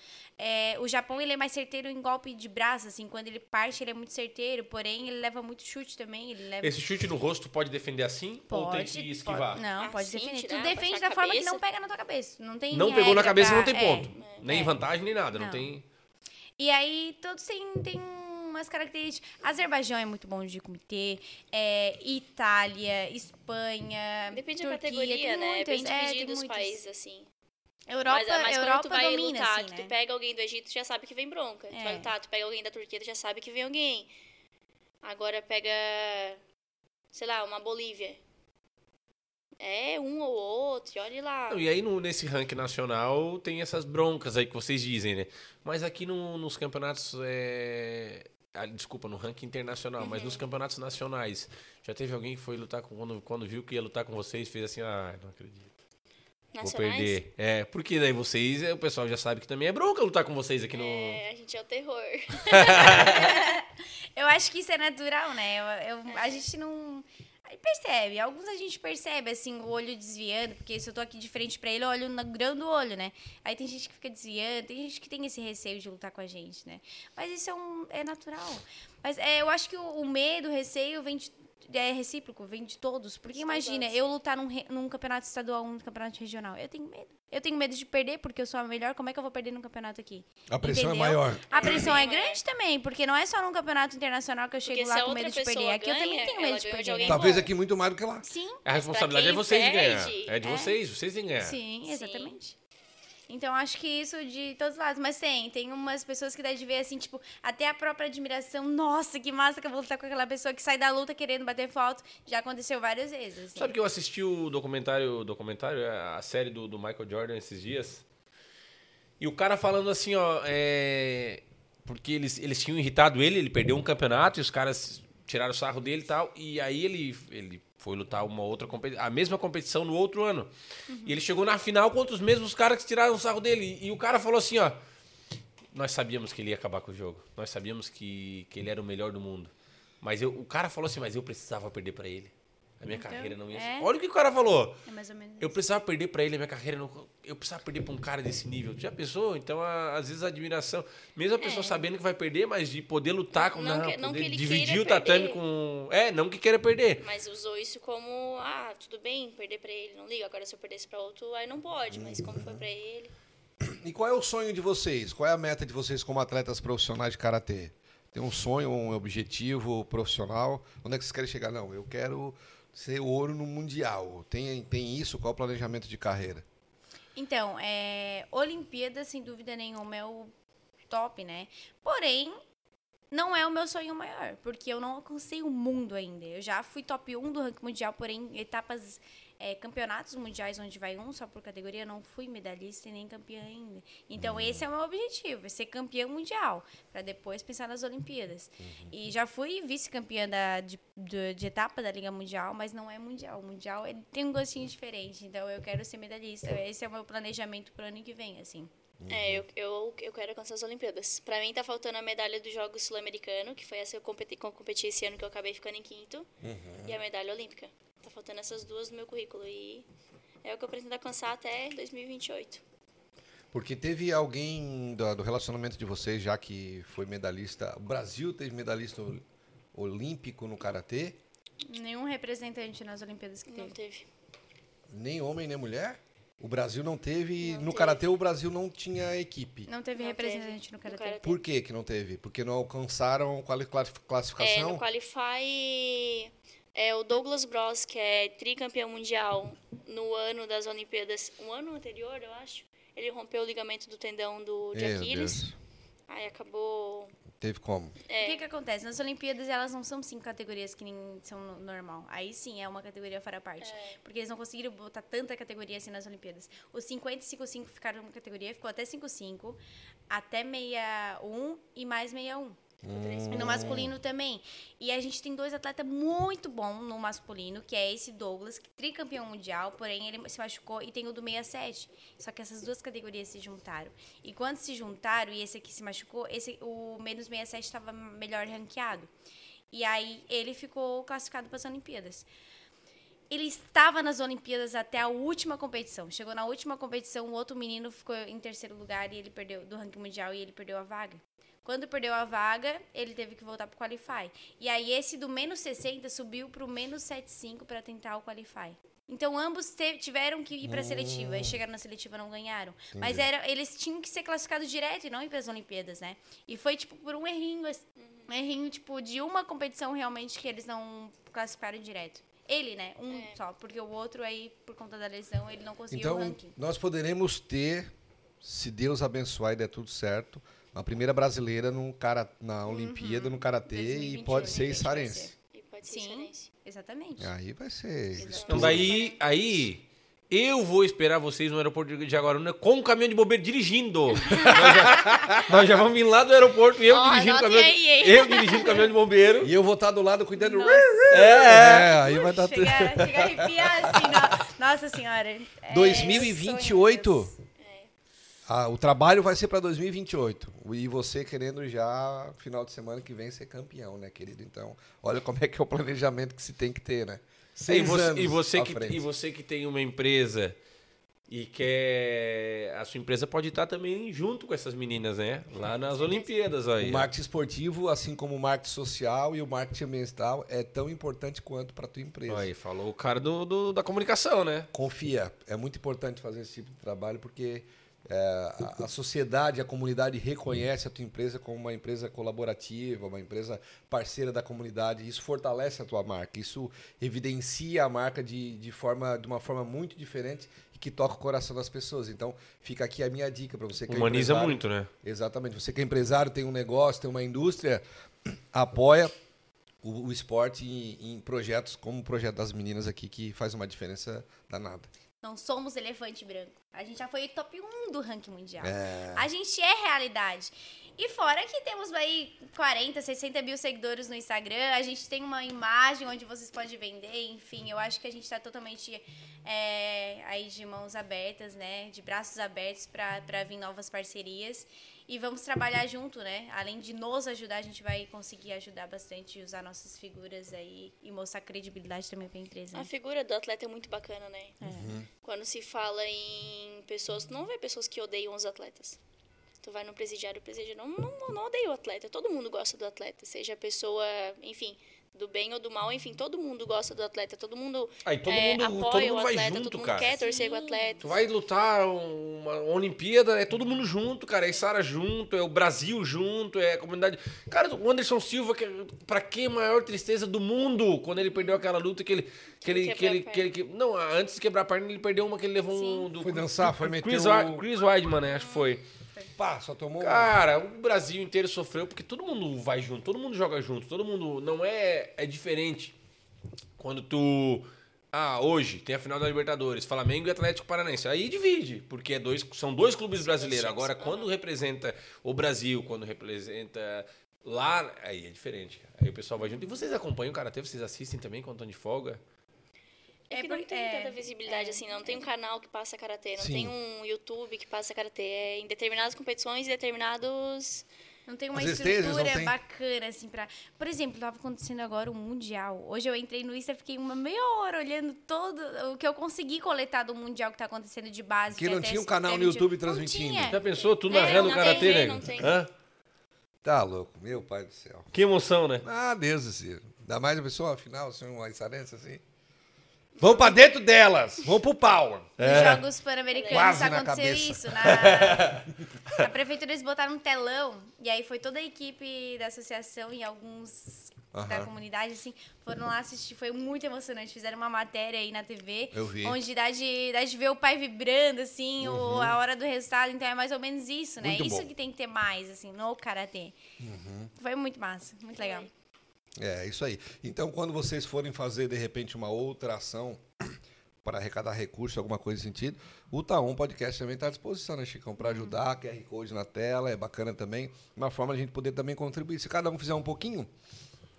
É, o Japão ele é mais certeiro em golpe de braço, assim, quando ele parte ele é muito certeiro, porém ele leva muito chute também, ele leva Esse chute no rosto pode defender assim ou tem que esquivar? pode- não, pode Assim, defender. tirar, Tu defende baixar da forma que não pega na tua cabeça. Não tem Não pegou na cabeça, pra- não tem é. ponto. Nem é. vantagem, nem nada. Não, Não. tem... E aí, todos têm, têm umas características. Azerbaijão é muito bom de comitê. é, Itália, Espanha. Depende Turquia, da categoria, tem né? É muitas, bem é, tem dividido os muitas. países, assim. Europa, mas mas quando Europa tu vai domina, lutar, assim, que né? tu pega alguém do Egito, tu já sabe que vem bronca. Tu É. vai lutar, tu pega alguém da Turquia, tu já sabe que vem alguém. Agora pega, sei lá, uma Bolívia. É um ou outro, e olha lá. E aí no- nesse ranking nacional tem essas broncas aí que vocês dizem, né? Mas aqui no- nos campeonatos. é, ah, desculpa, no ranking internacional, mas Uhum. nos campeonatos nacionais. Já teve alguém que foi lutar com. Quando, quando viu que ia lutar com vocês, fez assim, ah, não acredito. Vou Nacionais? perder. É, porque daí vocês, é, o pessoal já sabe que também é bronca lutar com vocês aqui no. É, a gente é o terror. (laughs) Eu acho que isso é natural, né? Eu, eu- a gente não. Percebe, alguns a gente percebe, assim, o olho desviando, porque se eu tô aqui de frente pra ele, eu olho no grão do olho, né? Aí tem gente que fica desviando, tem gente que tem esse receio de lutar com a gente, né? Mas isso é, um, é natural. Mas é, eu acho que o, o medo, o receio vem de, é recíproco, vem de todos. Porque imagina, eu lutar num, num campeonato estadual, um campeonato regional, eu tenho medo. Eu tenho medo de perder, porque eu sou a melhor, como é que eu vou perder num campeonato aqui? A pressão é Entendeu? maior. A pressão é é. grande também, porque não é só num campeonato internacional que eu chego lá com medo de perder. Aqui eu também ganha, tenho medo de de perder. alguém né? Talvez bom. aqui muito mais do que lá. Sim, A responsabilidade é vocês de ganhar. É de é. vocês, vocês têm que ganhar. sim, Sim. Então acho que isso de todos os lados. Mas tem, tem umas pessoas que dá de ver assim, tipo, até a própria admiração. Nossa, que massa que eu vou lutar com aquela pessoa que sai da luta querendo bater foto. Já aconteceu várias vezes. assim. Sabe que eu assisti o documentário, documentário, a série do, do Michael Jordan esses dias? E o cara falando assim, ó, é, porque eles, eles tinham irritado ele, ele perdeu um campeonato e os caras tiraram o sarro dele e tal, e aí ele, ele foi lutar uma outra competição, a mesma competição no outro ano. E ele chegou na final contra os mesmos caras que tiraram o sarro dele. E, o cara falou assim, ó, nós sabíamos que ele ia acabar com o jogo, nós sabíamos que, que ele era o melhor do mundo. Mas eu, o cara falou assim, mas eu precisava perder pra ele. A minha Então, carreira não ia. é. Olha o que o cara falou. É mais ou menos. Eu precisava perder pra ele, a minha carreira não. Eu precisava perder pra um cara desse nível. Já pensou? Então, a- às vezes a admiração, mesmo a pessoa sabendo que vai perder, mas de poder lutar com É. Não não, que- não poder que ele dividir queira o tatame perder. com, é, não que queira perder. Mas usou isso como, ah, tudo bem, perder pra ele, não liga. Agora se eu perdesse pra outro, aí não pode. Mas como foi pra ele... E qual é o sonho de vocês? Qual é a meta de vocês como atletas profissionais de karatê? Tem um sonho, um objetivo profissional? Onde é que vocês querem chegar? Não, eu quero ser ouro no mundial. Tem, tem isso? Qual é o planejamento de carreira? Então, é, Olimpíada, sem dúvida nenhuma, é o top, né? Porém, não é o meu sonho maior, porque eu não alcancei o mundo ainda. Eu já fui top 1 do ranking mundial, porém, etapas, é, campeonatos mundiais, onde vai um só por categoria, eu não fui medalhista e nem campeã ainda. Então, esse é o meu objetivo, é ser campeã mundial, para depois pensar nas Olimpíadas. E já fui vice-campeã da, de, de, de etapa da Liga Mundial, mas não é mundial. O mundial ele tem um gostinho diferente, então eu quero ser medalhista. Esse é o meu planejamento pro ano que vem, assim. É, eu, eu, eu quero alcançar as Olimpíadas. Pra mim tá faltando a medalha dos Jogos Sul-Americano, que foi essa que eu competi, que eu competi esse ano que eu acabei ficando em quinto. E a medalha olímpica. Tá faltando essas duas no meu currículo e é o que eu pretendo alcançar até 2028. Porque teve alguém do, do relacionamento de vocês, já que foi medalhista. O Brasil teve medalhista ol- olímpico no karatê? Nenhum representante nas Olimpíadas que Não teve. teve. Nem homem nem mulher? O Brasil não teve. Não no teve. karatê, o Brasil não tinha equipe. Não teve Não representante teve. no karatê. Por que, que não teve? Porque não alcançaram quali- cla- É, classificação? no Qualify, é, o Douglas Bros, que é tricampeão mundial no ano das Olimpíadas, um ano anterior, eu acho, ele rompeu o ligamento do tendão do, de Meu Aquiles. Deus. Aí acabou. Teve como? O que que acontece? Nas Olimpíadas, elas não são cinco categorias que nem são no- normal. Aí sim é uma categoria fora parte. Porque eles não conseguiram botar tanta categoria assim nas Olimpíadas. Os 50 e 55 ficaram numa categoria, ficou até 55, até 61 e mais 61. E no masculino também. E a gente tem dois atletas muito bons no masculino, que é esse Douglas, que é tricampeão mundial, porém ele se machucou, e tem o do 67. Só que essas duas categorias se juntaram. E quando se juntaram e esse aqui se machucou, esse, o menos 67 estava melhor ranqueado. E aí ele ficou classificado para as Olimpíadas. Ele estava nas Olimpíadas até a última competição. Chegou na última competição, o outro menino ficou em terceiro lugar e ele perdeu do ranking mundial e ele perdeu a vaga. Quando perdeu a vaga, ele teve que voltar pro Qualify. E aí esse do menos 60 subiu pro menos 75 para tentar o Qualify. Então ambos tiveram que ir para a seletiva e chegaram na seletiva e não ganharam. Mas era, eles tinham que ser classificados direto e não ir para as Olimpíadas, né? E foi tipo por um errinho, assim, um errinho tipo de uma competição realmente que eles não classificaram direto. Ele, né? Um só, porque o outro aí por conta da lesão ele não conseguiu o Então, ranking. nós poderemos ter, se Deus abençoar e der tudo certo, a primeira brasileira no cara, na Olimpíada, no Karatê, e 2021, pode ser issarense. E pode ser Sim. cearense. Exatamente. Aí vai ser. Então daí, aí, eu vou esperar vocês no aeroporto de Jaguaruna com o caminhão de bombeiro dirigindo. (laughs) nós, já, nós já vamos vir lá do aeroporto, eu Ó, dirigindo o caminhão, aí, eu dirigindo o caminhão de bombeiro. E eu vou estar do lado cuidando. Nossa. É, É, aí vai dar tudo. Chega, chega a arrepiar assim, no- nossa senhora. É, 2028? Ah, o trabalho vai ser para 2028. E você querendo já, final de semana que vem, ser campeão, né, querido? Então, olha como é que é o planejamento que se tem que ter, né? E Seis você, anos e, você que, frente. e você que tem uma empresa e quer. A sua empresa pode estar também junto com essas meninas, né? Lá nas Olimpíadas aí. O marketing esportivo, assim como o marketing social e o marketing ambiental, é tão importante quanto para tua empresa. Aí, falou o cara do, do- da comunicação, né? Confia, é muito importante fazer esse tipo de trabalho porque é, a, a sociedade, a comunidade reconhece a tua empresa como uma empresa colaborativa, uma empresa parceira da comunidade. Isso fortalece a tua marca, isso evidencia a marca de, de, forma, de uma forma muito diferente e que toca o coração das pessoas. Então, fica aqui a minha dica para você que é Humaniza empresário. muito, né? Exatamente. Você que é empresário, tem um negócio, tem uma indústria, (clears throat) apoia o, o esporte em, em projetos como o projeto das meninas aqui, que faz uma diferença danada. Não somos elefante branco. A gente já foi top 1 do ranking mundial. É. A gente é realidade. E fora que temos aí 40, 60 mil seguidores no Instagram, a gente tem uma imagem onde vocês podem vender, enfim, eu acho que a gente está totalmente é, aí de mãos abertas, né? De braços abertos para vir novas parcerias. E vamos trabalhar junto, né? Além de nos ajudar, a gente vai conseguir ajudar bastante e usar nossas figuras aí e mostrar credibilidade também para a empresa. A né? figura do atleta é muito bacana, né? Uhum. Quando se fala em pessoas, tu não vê pessoas que odeiam os atletas. Tu vai no presidiário, o presidiário não, não, não odeia o atleta. Todo mundo gosta do atleta. Seja a pessoa, enfim, do bem ou do mal, enfim, todo mundo gosta do atleta. Todo mundo, Aí todo é, mundo, apoia todo mundo o vai atleta, junto, todo mundo cara. quer torcer com o atleta. Tu vai lutar uma Olimpíada, é todo mundo junto, cara. É Sara junto, é o Brasil junto, é a comunidade. Cara, o Anderson Silva, que, pra que maior tristeza do mundo quando ele perdeu aquela luta que ele. Que ele, que ele, que ele, que- não, antes de quebrar a perna, ele perdeu uma que ele levou um. Do, Foi dançar, foi meter Chris, o- Chris Weidman, né? Acho que foi. Pá, só tomou um. Cara, o Brasil inteiro sofreu porque todo mundo vai junto, todo mundo joga junto, todo mundo. Não é. É diferente quando tu. Ah, hoje tem a final da Libertadores, Flamengo e Atlético Paranaense. Aí divide, porque é dois, são dois clubes brasileiros. Agora, quando representa o Brasil, quando representa lá, aí é diferente. Aí o pessoal vai junto. E vocês acompanham o Karatê? Vocês assistem também quando estão de folga? É É que não tem é, tanta visibilidade assim, não tem um canal que passa karatê, não Sim. tem um YouTube que passa karatê. É em determinadas competições e determinados Não tem uma não estrutura tem. bacana, assim, pra... Por exemplo, tava acontecendo agora o Mundial. Hoje eu entrei no Insta, fiquei uma meia hora olhando todo o que eu consegui coletar do Mundial que tá acontecendo de base. Que de não até tinha um canal no 20. YouTube Não transmitindo. Já pensou? Tu É, narrando não o Karatê, tem, nego? não tem. Hã? Tá louco, meu pai do céu. Que emoção, né? Ah, Deus do céu. Ainda mais a pessoa, afinal, assim, uma excelência assim. Vamos pra dentro delas. Vamos pro pau. Nos Jogos Pan-Americanos Quase na aconteceu cabeça. isso. (laughs) Na, na prefeitura eles botaram um telão e aí foi toda a equipe da associação e alguns da Aham. comunidade, assim, foram lá assistir. Foi muito emocionante. Fizeram uma matéria aí na TV. Eu vi. Onde dá de, dá de ver o pai vibrando, assim, o- a hora do resultado. Então é mais ou menos isso, né? Muito isso bom. que tem que ter mais, assim, no Karatê. Foi muito massa, muito legal. É, isso aí. Então, quando vocês forem fazer, de repente, uma outra ação (clears throat) para arrecadar recursos, alguma coisa nesse sentido, o Taon Podcast também está à disposição, né, Chicão? Para ajudar, QR Code na tela, é bacana também. Uma forma de a gente poder também contribuir. Se cada um fizer um pouquinho,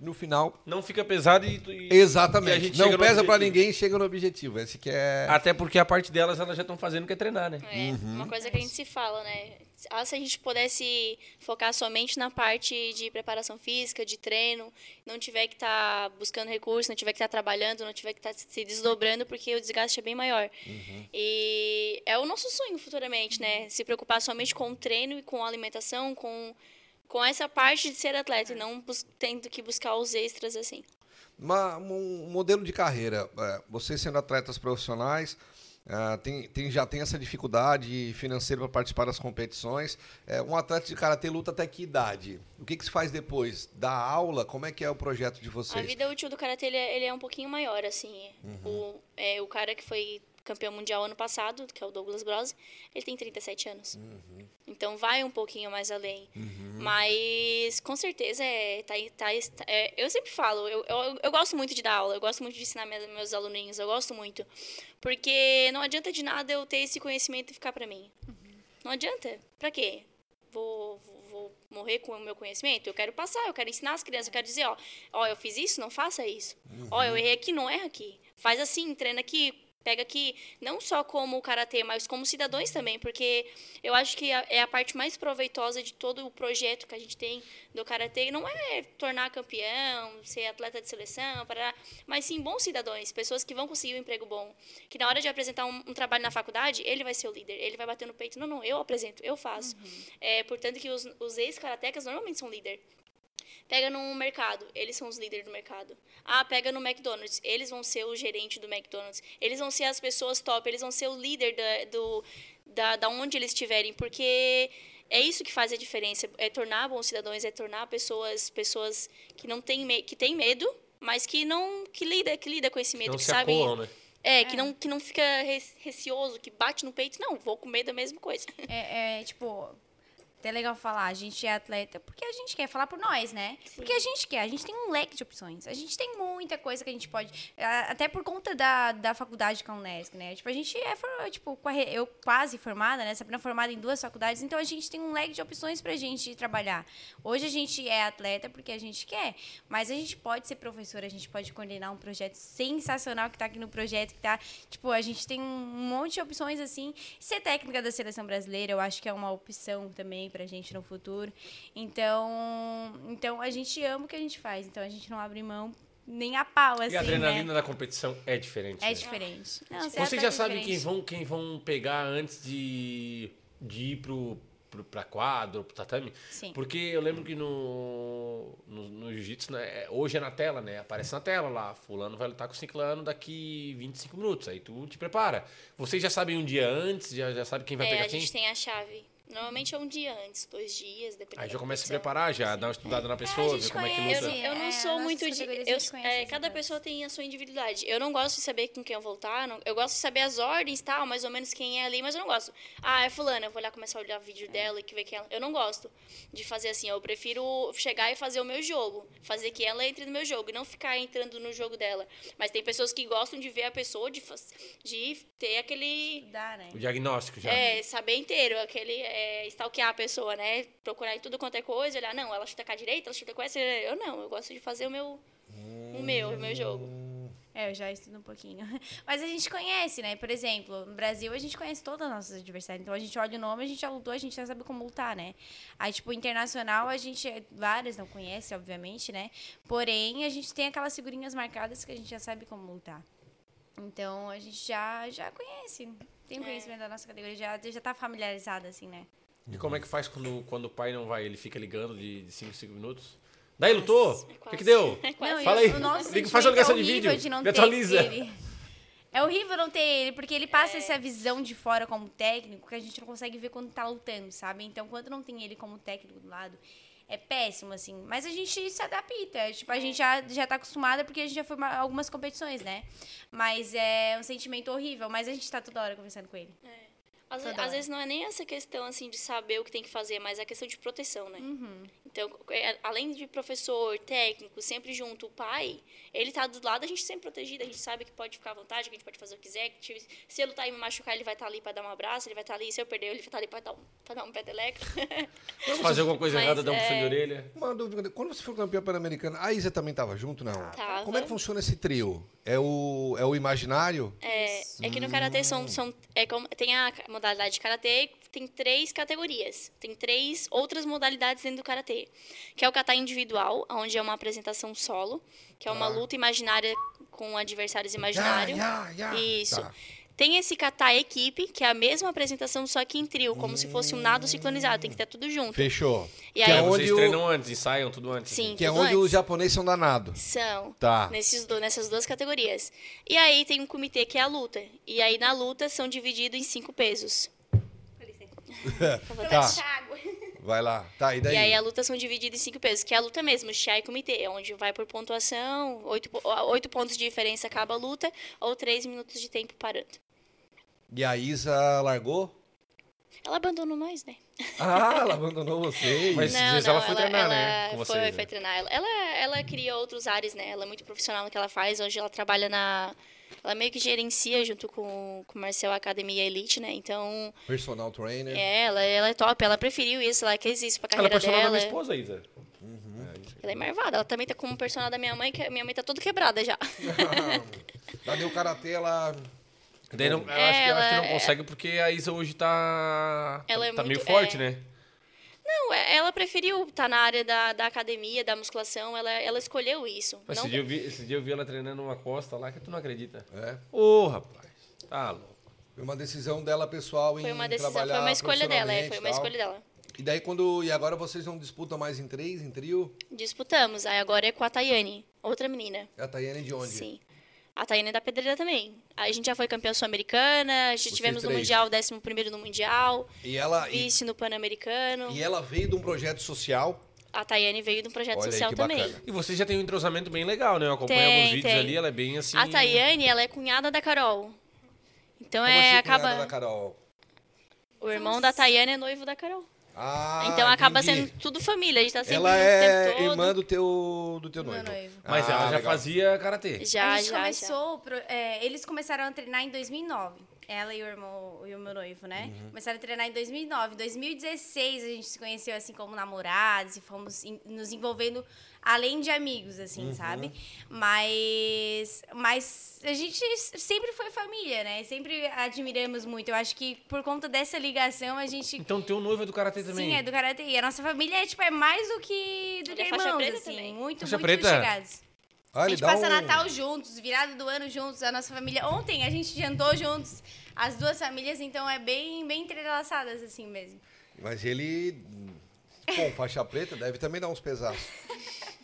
no final. Não fica pesado e... e- e a Exatamente. gente Não pesa para ninguém, chega no objetivo. Esse que é. Até porque a parte delas elas já estão fazendo que é treinar, né? É, uma coisa que a gente se fala, né? Ah, se a gente pudesse focar somente na parte de preparação física, de treino, não tiver que estar buscando recurso, não tiver que estar trabalhando, não tiver que estar se desdobrando, porque o desgaste é bem maior. E é o nosso sonho futuramente, né? Se preocupar somente com o treino e com a alimentação, com, com essa parte de ser atleta, e não bus- tendo que buscar os extras assim. Uma- um modelo de carreira. é, vocês sendo atletas profissionais, ah, tem, tem- já tem essa dificuldade financeira para participar das competições. É, um atleta de karatê luta até que idade? O que, que se faz depois? Da aula? Como é que é o projeto de A vocês? vida útil do karatê ele é, ele é um pouquinho maior, assim. O, é, o cara que foi campeão mundial ano passado, que é o Douglas Bros, ele tem 37 anos. Então vai um pouquinho mais além. Mas com certeza é, tá, tá, é, eu sempre falo, eu, eu, eu gosto muito de dar aula, eu gosto muito de ensinar meus, meus aluninhos, eu gosto muito. Porque não adianta de nada eu ter esse conhecimento e ficar pra mim. Não adianta. Pra quê? Vou, vou, vou morrer com o meu conhecimento? Eu quero passar, eu quero ensinar as crianças, eu quero dizer, ó, ó, eu fiz isso, não faça isso. Ó, eu errei aqui, não erra aqui. Faz assim, treina aqui, pega aqui, não só como o karatê, mas como cidadãos também, porque eu acho que a- é a parte mais proveitosa de todo o projeto que a gente tem do karatê, não é tornar campeão, ser atleta de seleção, parará, mas sim bons cidadãos, pessoas que vão conseguir um emprego bom, que na hora de apresentar um, um trabalho na faculdade, ele vai ser o líder, ele vai bater no peito, não, não, eu apresento, eu faço. É, portanto que os, os ex-karatecas normalmente são líder. Pega no mercado, eles são os líderes do mercado. Ah, pega no McDonald's, eles vão ser o gerente do McDonald's. Eles vão ser as pessoas top, eles vão ser o líder da, do, da, da onde eles estiverem, porque é isso que faz a diferença. É tornar bons cidadãos, é tornar pessoas pessoas que não têm me, que têm medo, mas que não que lida que lida com esse medo, Não que se sabem. acuam, né? É, que não que não fica re- receoso, que bate no peito, não, vou com medo da mesma coisa. É, é, tipo, até legal falar, a gente é atleta porque a gente quer falar por nós, né? Porque a gente quer, a gente tem um leque de opções. A gente tem muita coisa que a gente pode. Até por conta da, da faculdade com a Unesc, né? Tipo, a gente é, tipo, eu quase formada, né? Sabrina formada em duas faculdades, então a gente tem um leque de opções pra gente trabalhar. Hoje a gente é atleta porque a gente quer, mas a gente pode ser professora, a gente pode coordenar um projeto sensacional que tá aqui no projeto, que tá. Tipo, a gente tem um monte de opções assim. Ser técnica da seleção brasileira, eu acho que é uma opção também pra gente no futuro. Então, então a gente ama o que a gente faz, então a gente não abre mão nem a pau, assim, E a adrenalina né? da competição é diferente. É né? diferente. Não, atleta já é sabem quem diferente. vão, quem vão pegar antes de, de ir pro, pro, pra quadro, pro tatame? Sim. Porque eu lembro que no, no, no jiu-jitsu, né, é- hoje é na tela, né? Aparece na tela lá, fulano vai lutar com o ciclano daqui 25 minutos, aí tu te prepara. Vocês já sabem um dia antes, já, já sabem quem vai É, pegar a quem? gente tem a chave. Normalmente é um dia antes, dois dias, dependendo. Aí já começa a se preparar, já dá uma estudada na pessoa, gente ver como é que luta. Eu, eu não É, sou muito de. Eu, é, cada pessoa tem a sua individualidade. Eu não gosto de saber com quem eu vou lutar. não- eu gosto de saber as ordens e tal, mais ou menos quem é ali, mas eu não gosto. Ah, é fulana, eu vou lá começar a olhar o vídeo dela e que ver que ela. Eu não gosto de fazer assim. Eu prefiro chegar e fazer o meu jogo. Fazer que ela entre no meu jogo e não ficar entrando no jogo dela. Mas tem pessoas que gostam de ver a pessoa, de, de ter aquele. Dá, né? O diagnóstico já. É, saber inteiro, aquele é, stalkear a pessoa, né? Procurar em tudo quanto é coisa, olhar, não, ela chuta com a direita, ela chuta com essa. Eu não, eu gosto de fazer o meu. O meu, o meu jogo. É, eu já estudo um pouquinho. (laughs) Mas a gente conhece, né? Por exemplo, no Brasil a gente conhece todas as nossas adversários. Então a gente olha o nome, a gente já lutou, a gente já sabe como lutar, né? Aí, tipo, internacional a gente, várias não conhece, obviamente, né? Porém, a gente tem aquelas figurinhas marcadas que a gente já sabe como lutar. Então a gente já, já conhece. Tem um conhecimento da nossa categoria, já, já tá familiarizado, assim, né? E como é que faz quando, quando o pai não vai? Ele fica ligando de 5 em 5 minutos? Daí lutou? É O que, quase. que deu? (laughs) É. Não, Fala aí. o nosso Liga, faz a ligação é de horrível vídeo. não Me ter atualiza. ele. É horrível não ter ele, porque ele passa essa visão de fora como técnico que a gente não consegue ver quando tá lutando, sabe? Então, quando não tem ele como técnico do lado, é péssimo, assim. Mas a gente se adapta. Tipo, a gente já, já tá acostumada porque a gente já foi algumas competições, né? Mas é um sentimento horrível. Mas a gente tá toda hora conversando com ele. Às, Toda às vezes não é nem essa questão assim de saber o que tem que fazer, mas a questão de proteção, né? Uhum. Então, é, além de professor, técnico, sempre junto o pai, ele tá do lado, a gente sempre protegido, a gente sabe que pode ficar à vontade, que a gente pode fazer o que quiser, que se eu lutar e me machucar, ele vai estar ali para dar um abraço, ele vai estar ali, se eu perder, ele vai estar ali para dar um, pra dar um peteleco. (laughs) Fazer alguma coisa Mas, errada, dá um puxão de é- orelha. Uma dúvida, quando você foi campeã pan-americana, a Isa também estava junto, não? Tava. Como é que funciona esse trio? É o, é o imaginário? É, é que no karatê são, são é como, tem a modalidade de karatê, tem três categorias, tem três outras modalidades dentro do karatê, que é o kata individual, onde é uma apresentação solo, que é uma Tá. luta imaginária com adversários imaginários. Ya, ya, ya. Isso. Tá. Tem esse kata equipe, que é a mesma apresentação, só que em trio, como se fosse um nado sincronizado, tem que ter tudo junto. Fechou. E que aí- é Aí onde vocês o, treinam antes, ensaiam tudo antes. Sim. que é onde antes. os japoneses são danados. São. Tá. Nesses do- nessas duas categorias. E aí tem um comitê que é a luta. E aí na luta são divididos em cinco pesos. (laughs) Tá, vai lá. Tá, e daí? E aí a luta são divididas em cinco pesos, que é a luta mesmo, chá e comitê, onde vai por pontuação, oito, oito pontos de diferença acaba a luta, ou três minutos de tempo parando. E a Isa largou? Ela abandonou nós, né? Ah, ela (laughs) abandonou vocês. Mas- Esses dias ela foi treinar, né, com foi, vocês, né? foi treinar. Ela, ela, ela cria outros ares, né? Ela é muito profissional no que ela faz. Hoje ela trabalha na... Ela meio que gerencia junto com, com o Marcel a Academia Elite, né? Então, Personal trainer. é, ela, ela é top. Ela preferiu isso, ela quis isso pra Ela é carreira personal da dela. minha esposa, Isa. Ela é marvada. Ela também tá como personal da minha mãe, que a minha mãe tá toda quebrada já. (laughs) Daí o karatê, ela. Daí não, É, acho, que, eu acho que ela não é- consegue porque a Isa hoje tá. Ela é tá meio muito- forte, é. né? Não, é- ela preferiu estar na área da, da academia, da musculação. Ela, ela escolheu isso. Mas Não- esse, dia eu vi, esse dia eu vi ela treinando uma costa lá que tu não acredita. É. Ô, rapaz. Tá louco. Foi uma decisão dela pessoal em Foi uma decisão, trabalhar foi uma escolha dela, é, foi uma e escolha dela. tal. E daí quando. E agora vocês não disputam mais em três, em trio? Disputamos. Aí agora é com a Tayane, outra menina. É a Tayane de onde? Sim. A Tayane é da Pedreira também. Aí a gente já foi campeã sul-americana, já Vocês tivemos no. Mundial, 11 primeiro no Mundial, E ela. E, vice no Pan-Americano. e ela veio de um projeto social. A Tayane veio de um projeto Olha aí social que também. bacana. E você já tem um entrosamento bem legal, né? Eu acompanho Tem, alguns vídeos tem. ali, ela é bem assim. A Tayane, ela é cunhada da Carol. Então Como é, assim, acaba... cunhada da Carol? O irmão da Tayane é noivo da Carol. Ah, então acaba entendi. sendo tudo família, a gente tá sempre Ela junto o é tempo todo. irmã do teu, do teu noivo. noivo. Mas Ah, ela já legal. fazia karatê. Já, a gente já, já. começou, pro- é, eles começaram a treinar em 2009. Ela e o, irmão, e o meu noivo, né? Uhum. Começaram a treinar em 2009. Em 2016 a gente se conheceu assim como namorados e fomos em- nos envolvendo além de amigos, assim, Uhum. sabe? Mas, mas a gente sempre foi família, né? Sempre admiramos muito. Eu acho que por conta dessa ligação a gente Então teu noivo é do karatê também. Sim, é do karatê. E a nossa família é, tipo, é mais do que, do que irmãos, assim. também. Muito, Faixa muito preta? chegados. Ah, A gente passa um- Natal juntos, virado do ano juntos, a nossa família. Ontem a gente jantou juntos, as duas famílias, então é bem, bem entrelaçadas assim mesmo. Mas ele. Bom, faixa preta deve também dar uns pesaços.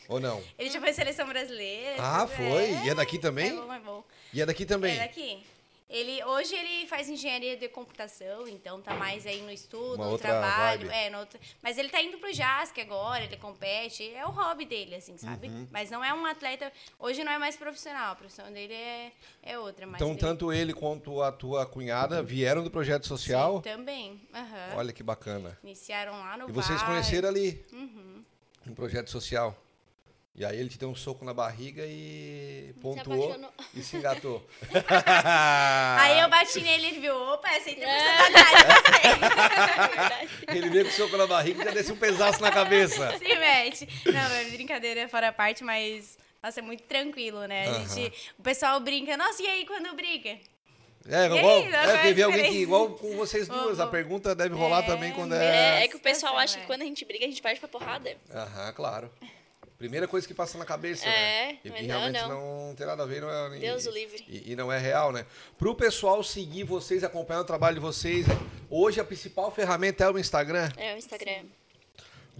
Ou não? Ele já foi seleção brasileira. Ah, tudo, foi? E é daqui também? É bom, é bom. E é daqui também? É daqui. Ele, hoje ele faz engenharia de computação, então tá mais aí no estudo, Uma no trabalho. vibe. É, no outro- mas ele tá indo pro JASC agora, ele compete, é o hobby dele, assim, sabe? Uhum. Mas não é um atleta, hoje não é mais profissional, a profissão dele é, é outra. Então, ele- tanto ele quanto a tua cunhada vieram do projeto social. Sim, também. aham. Olha que bacana. Iniciaram lá no E vocês conheceram ali, Uhum. no projeto social. E aí ele te deu um soco na barriga e pontuou apaixonou. e se engatou. (laughs) Aí eu bati nele e ele viu, opa, essa tem É. Ele veio com o soco na barriga e já desceu um pedaço na cabeça. (laughs) Se mete. Não, é brincadeira fora a parte, mas Nossa, é muito tranquilo, né? A gente, o pessoal brinca, nossa, e aí quando briga? É, igual, aí, é, faz teve alguém que, igual com vocês duas, a pergunta deve rolar É, também quando É, é... é que o pessoal acha que é. quando a gente briga, a gente parte pra porrada. Aham, claro. Primeira coisa que passa na cabeça, É, né? E, mas não, realmente não. não. tem nada a ver, não é, Deus e, o livre. E, e não é real, né? Pro pessoal seguir vocês, acompanhar o trabalho de vocês, hoje a principal ferramenta é o Instagram. É, o Instagram.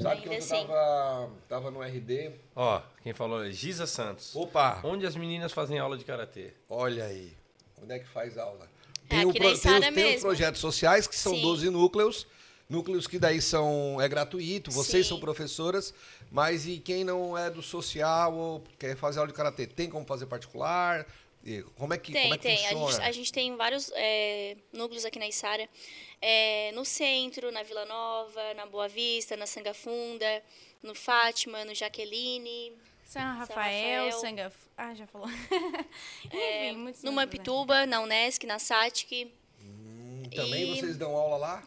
Sabe que eu assim. tava, tava no RD. Ó, quem falou é Giza Santos. Opa, Onde as meninas fazem aula de karatê? olha aí. Onde é que faz aula? É, o pro- tem, os, tem os projetos sociais, que são Sim. 12 núcleos. Núcleos que daí são é gratuito, vocês Sim. são professoras, mas e quem não é do social ou quer fazer aula de karatê, tem como fazer particular? E como é que, Tem, como é que tem. A funciona? gente, a gente tem vários é, núcleos aqui na Içara. É, no centro, na Vila Nova, na Boa Vista, na Sanga Funda, no Fátima, no Jaqueline. São Rafael, Rafael. Sanga... Ah, já falou. (laughs) (laughs) é, muitos no né? Mampituba, na Unesc, na Satic. Hum, Também e- vocês dão aula lá?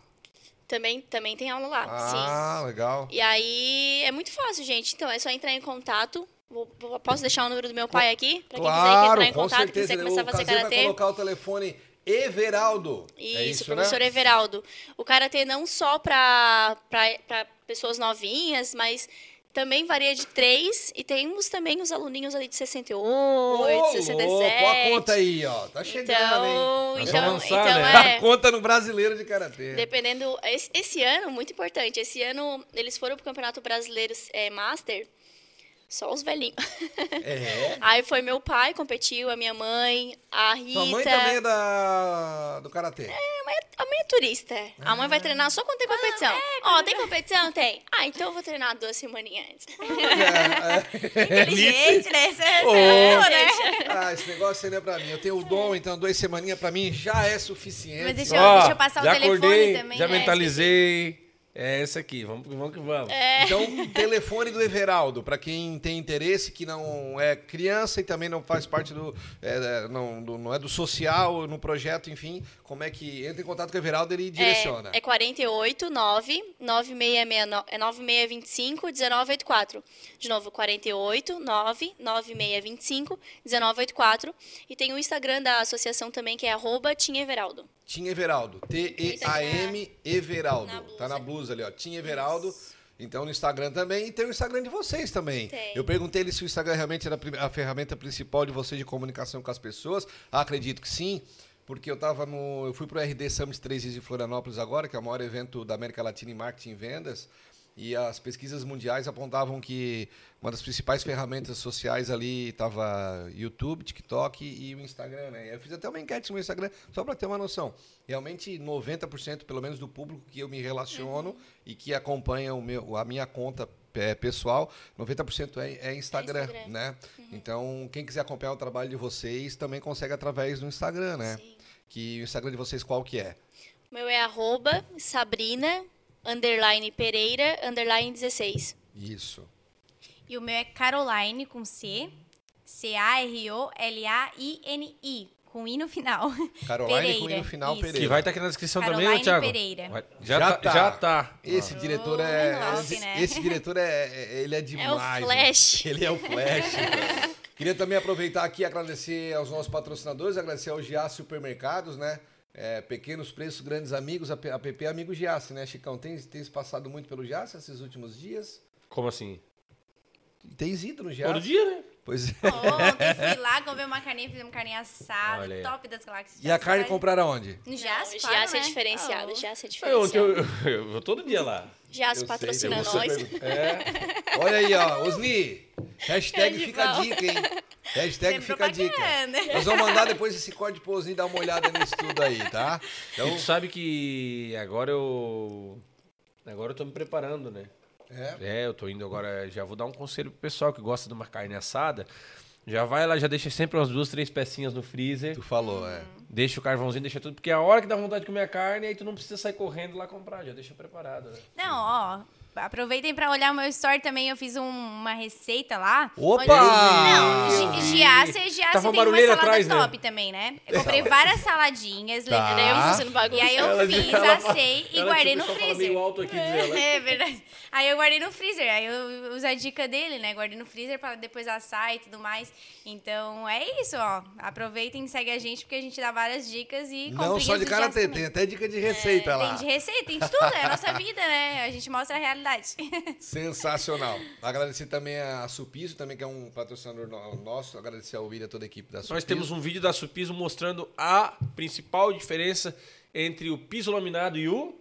Também, também tem aula lá, sim. Ah, legal. E aí é muito fácil, gente. Então é só entrar em contato. Vou- vou- posso deixar o número do meu pai aqui? Pra quem quiser Claro, entrar em contato, quem certeza. quiser começar a o fazer Cazê vai karatê. colocar o telefone Everaldo. Isso, é isso professor né? Everaldo. O karatê não só para pessoas novinhas, mas também varia de 3 e temos também os aluninhos ali de 68, Ô, 67. louco, a conta aí, ó. Tá chegando, hein? Então, Nós então, lançar, então né? é. (laughs) A conta no brasileiro de karatê. Dependendo. Esse, esse ano, muito importante. Esse ano eles foram pro Campeonato Brasileiro é, Master. Só os velhinhos. (laughs) É. Aí foi meu pai, competiu, a minha mãe, a Rita. Tua mãe também é da, do karatê. A mãe, a mãe é turista. A mãe vai treinar só quando tem competição. Ó, tem competição? Tem. Ah, então eu vou treinar duas semaninhas antes. (laughs) Inteligente, né? Você Ô. acertou, né? Ah, esse negócio não é pra mim. Eu tenho o dom, então duas semaninhas pra mim já é suficiente. Mas deixa eu- Ó, deixa eu passar o já telefone acordei, também, Já né? mentalizei. É essa aqui, vamos, vamos que vamos. Então, (laughs) telefone do Everaldo, para quem tem interesse, que não é criança e também não faz parte do. é, não, do- não é do social, no projeto, enfim, como é que entra em contato com o Everaldo ele direciona. É, é 48 9 9669 é 9625 1984. De novo, 48 9 9625 1984. E tem o Instagram da associação também, que é arroba Tim Everaldo. Tim Everaldo, T-E-A-M Everaldo. Na. Tá na blusa ali, ó. Tim Everaldo. Então no Instagram também. E tem o Instagram de vocês também. Tem. Eu perguntei ele se o Instagram realmente era a ferramenta principal de vocês de comunicação com as pessoas. Acredito que sim. Porque eu tava no. Eu fui pro RD Summit 3 dias em Florianópolis agora, que é o maior evento da América Latina em marketing e vendas. E as pesquisas mundiais apontavam que uma das principais ferramentas sociais ali estava YouTube, TikTok e o Instagram, né? Eu fiz até uma enquete no meu Instagram só para ter uma noção. Realmente 90% pelo menos do público que eu me relaciono e que acompanha o meu, a minha conta é, pessoal, 90% é, é Instagram, Instagram. né? Então, quem quiser acompanhar o trabalho de vocês também consegue através do Instagram, né? Sim. Que o Instagram de vocês qual que é? O meu é arroba Sabrina underline Pereira underline 16. Isso. E o meu é Caroline com C, C-A-R-O-L-A-I-N-I, com I no final. (laughs) Caroline com I no Pereira, final, isso. Pereira. Que vai estar aqui na descrição também, Caroline né, Thiago? Pereira. Vai- Já, Já tá, tá. Já tá. Esse diretor é. top, esse, né? esse diretor é, é- ele é (laughs) demais. Flash. né? Ele é o Flash. Queria também aproveitar aqui e agradecer aos nossos patrocinadores, agradecer ao Giasse Supermercados, né? É, pequenos preços, grandes amigos, a P- a PP é amigo Giasse, né, Chicão? Tem, tem se passado muito pelo Giasse esses últimos dias? Como assim? Tens ido no Giasse? Todo dia, né? Pois é. Ontem fui lá, comprei uma carninha, fiz uma carninha assada, Olha top das galáxias. E a carne compraram aonde? No Não, Jace, o claro, Giasse é né? diferenciado. Oh. Giasse é Ontem eu, diferenciado. eu, eu vou todo dia lá. Giasse Eu patrocina eu nós. (laughs) É. Olha aí, ó. Osni, hashtag fica a dica, hein? Hashtag Sempre fica a dica. propaganda. Nós vamos mandar depois esse código Osni dar uma olhada nisso tudo aí, tá? Então, E tu sabe que agora eu. Agora eu tô me preparando, né? é. É, eu tô indo agora. Já vou dar um conselho pro pessoal que gosta de uma carne assada. Já vai lá, já deixa sempre umas duas, três pecinhas no freezer. Tu falou, é. Deixa o carvãozinho, deixa tudo. Porque é a hora que dá vontade de comer a carne, aí tu não precisa sair correndo lá comprar, já deixa preparado. Né? Não, ó, Aproveitem pra olhar o meu story também. Eu fiz um- uma receita lá. Opa! onde- Não, giasse, giasse Tava tem uma barulheira salada atrás, né? top também, né? Eu comprei várias saladinhas, Tá. lembrei. E aí eu Ela- fiz, ela- assei e ela- guardei no freezer. meio alto aqui, ela. (laughs) É verdade. Aí eu guardei no freezer. Aí eu uso a dica dele, né? Guardei no freezer pra depois assar e tudo mais. Então é isso, ó. Aproveitem e segue a gente, porque a gente dá várias dicas e Não só de karatê, tem até dica de receita É, lá. Tem de receita, tem de tudo. É a nossa vida, né? A gente mostra a realidade. (laughs) Sensacional. Agradecer também a Supiso, também que é um patrocinador no- nosso. Agradecer ao William, toda a equipe da Supiso. Nós temos um vídeo da Supiso mostrando a principal diferença entre o piso laminado e o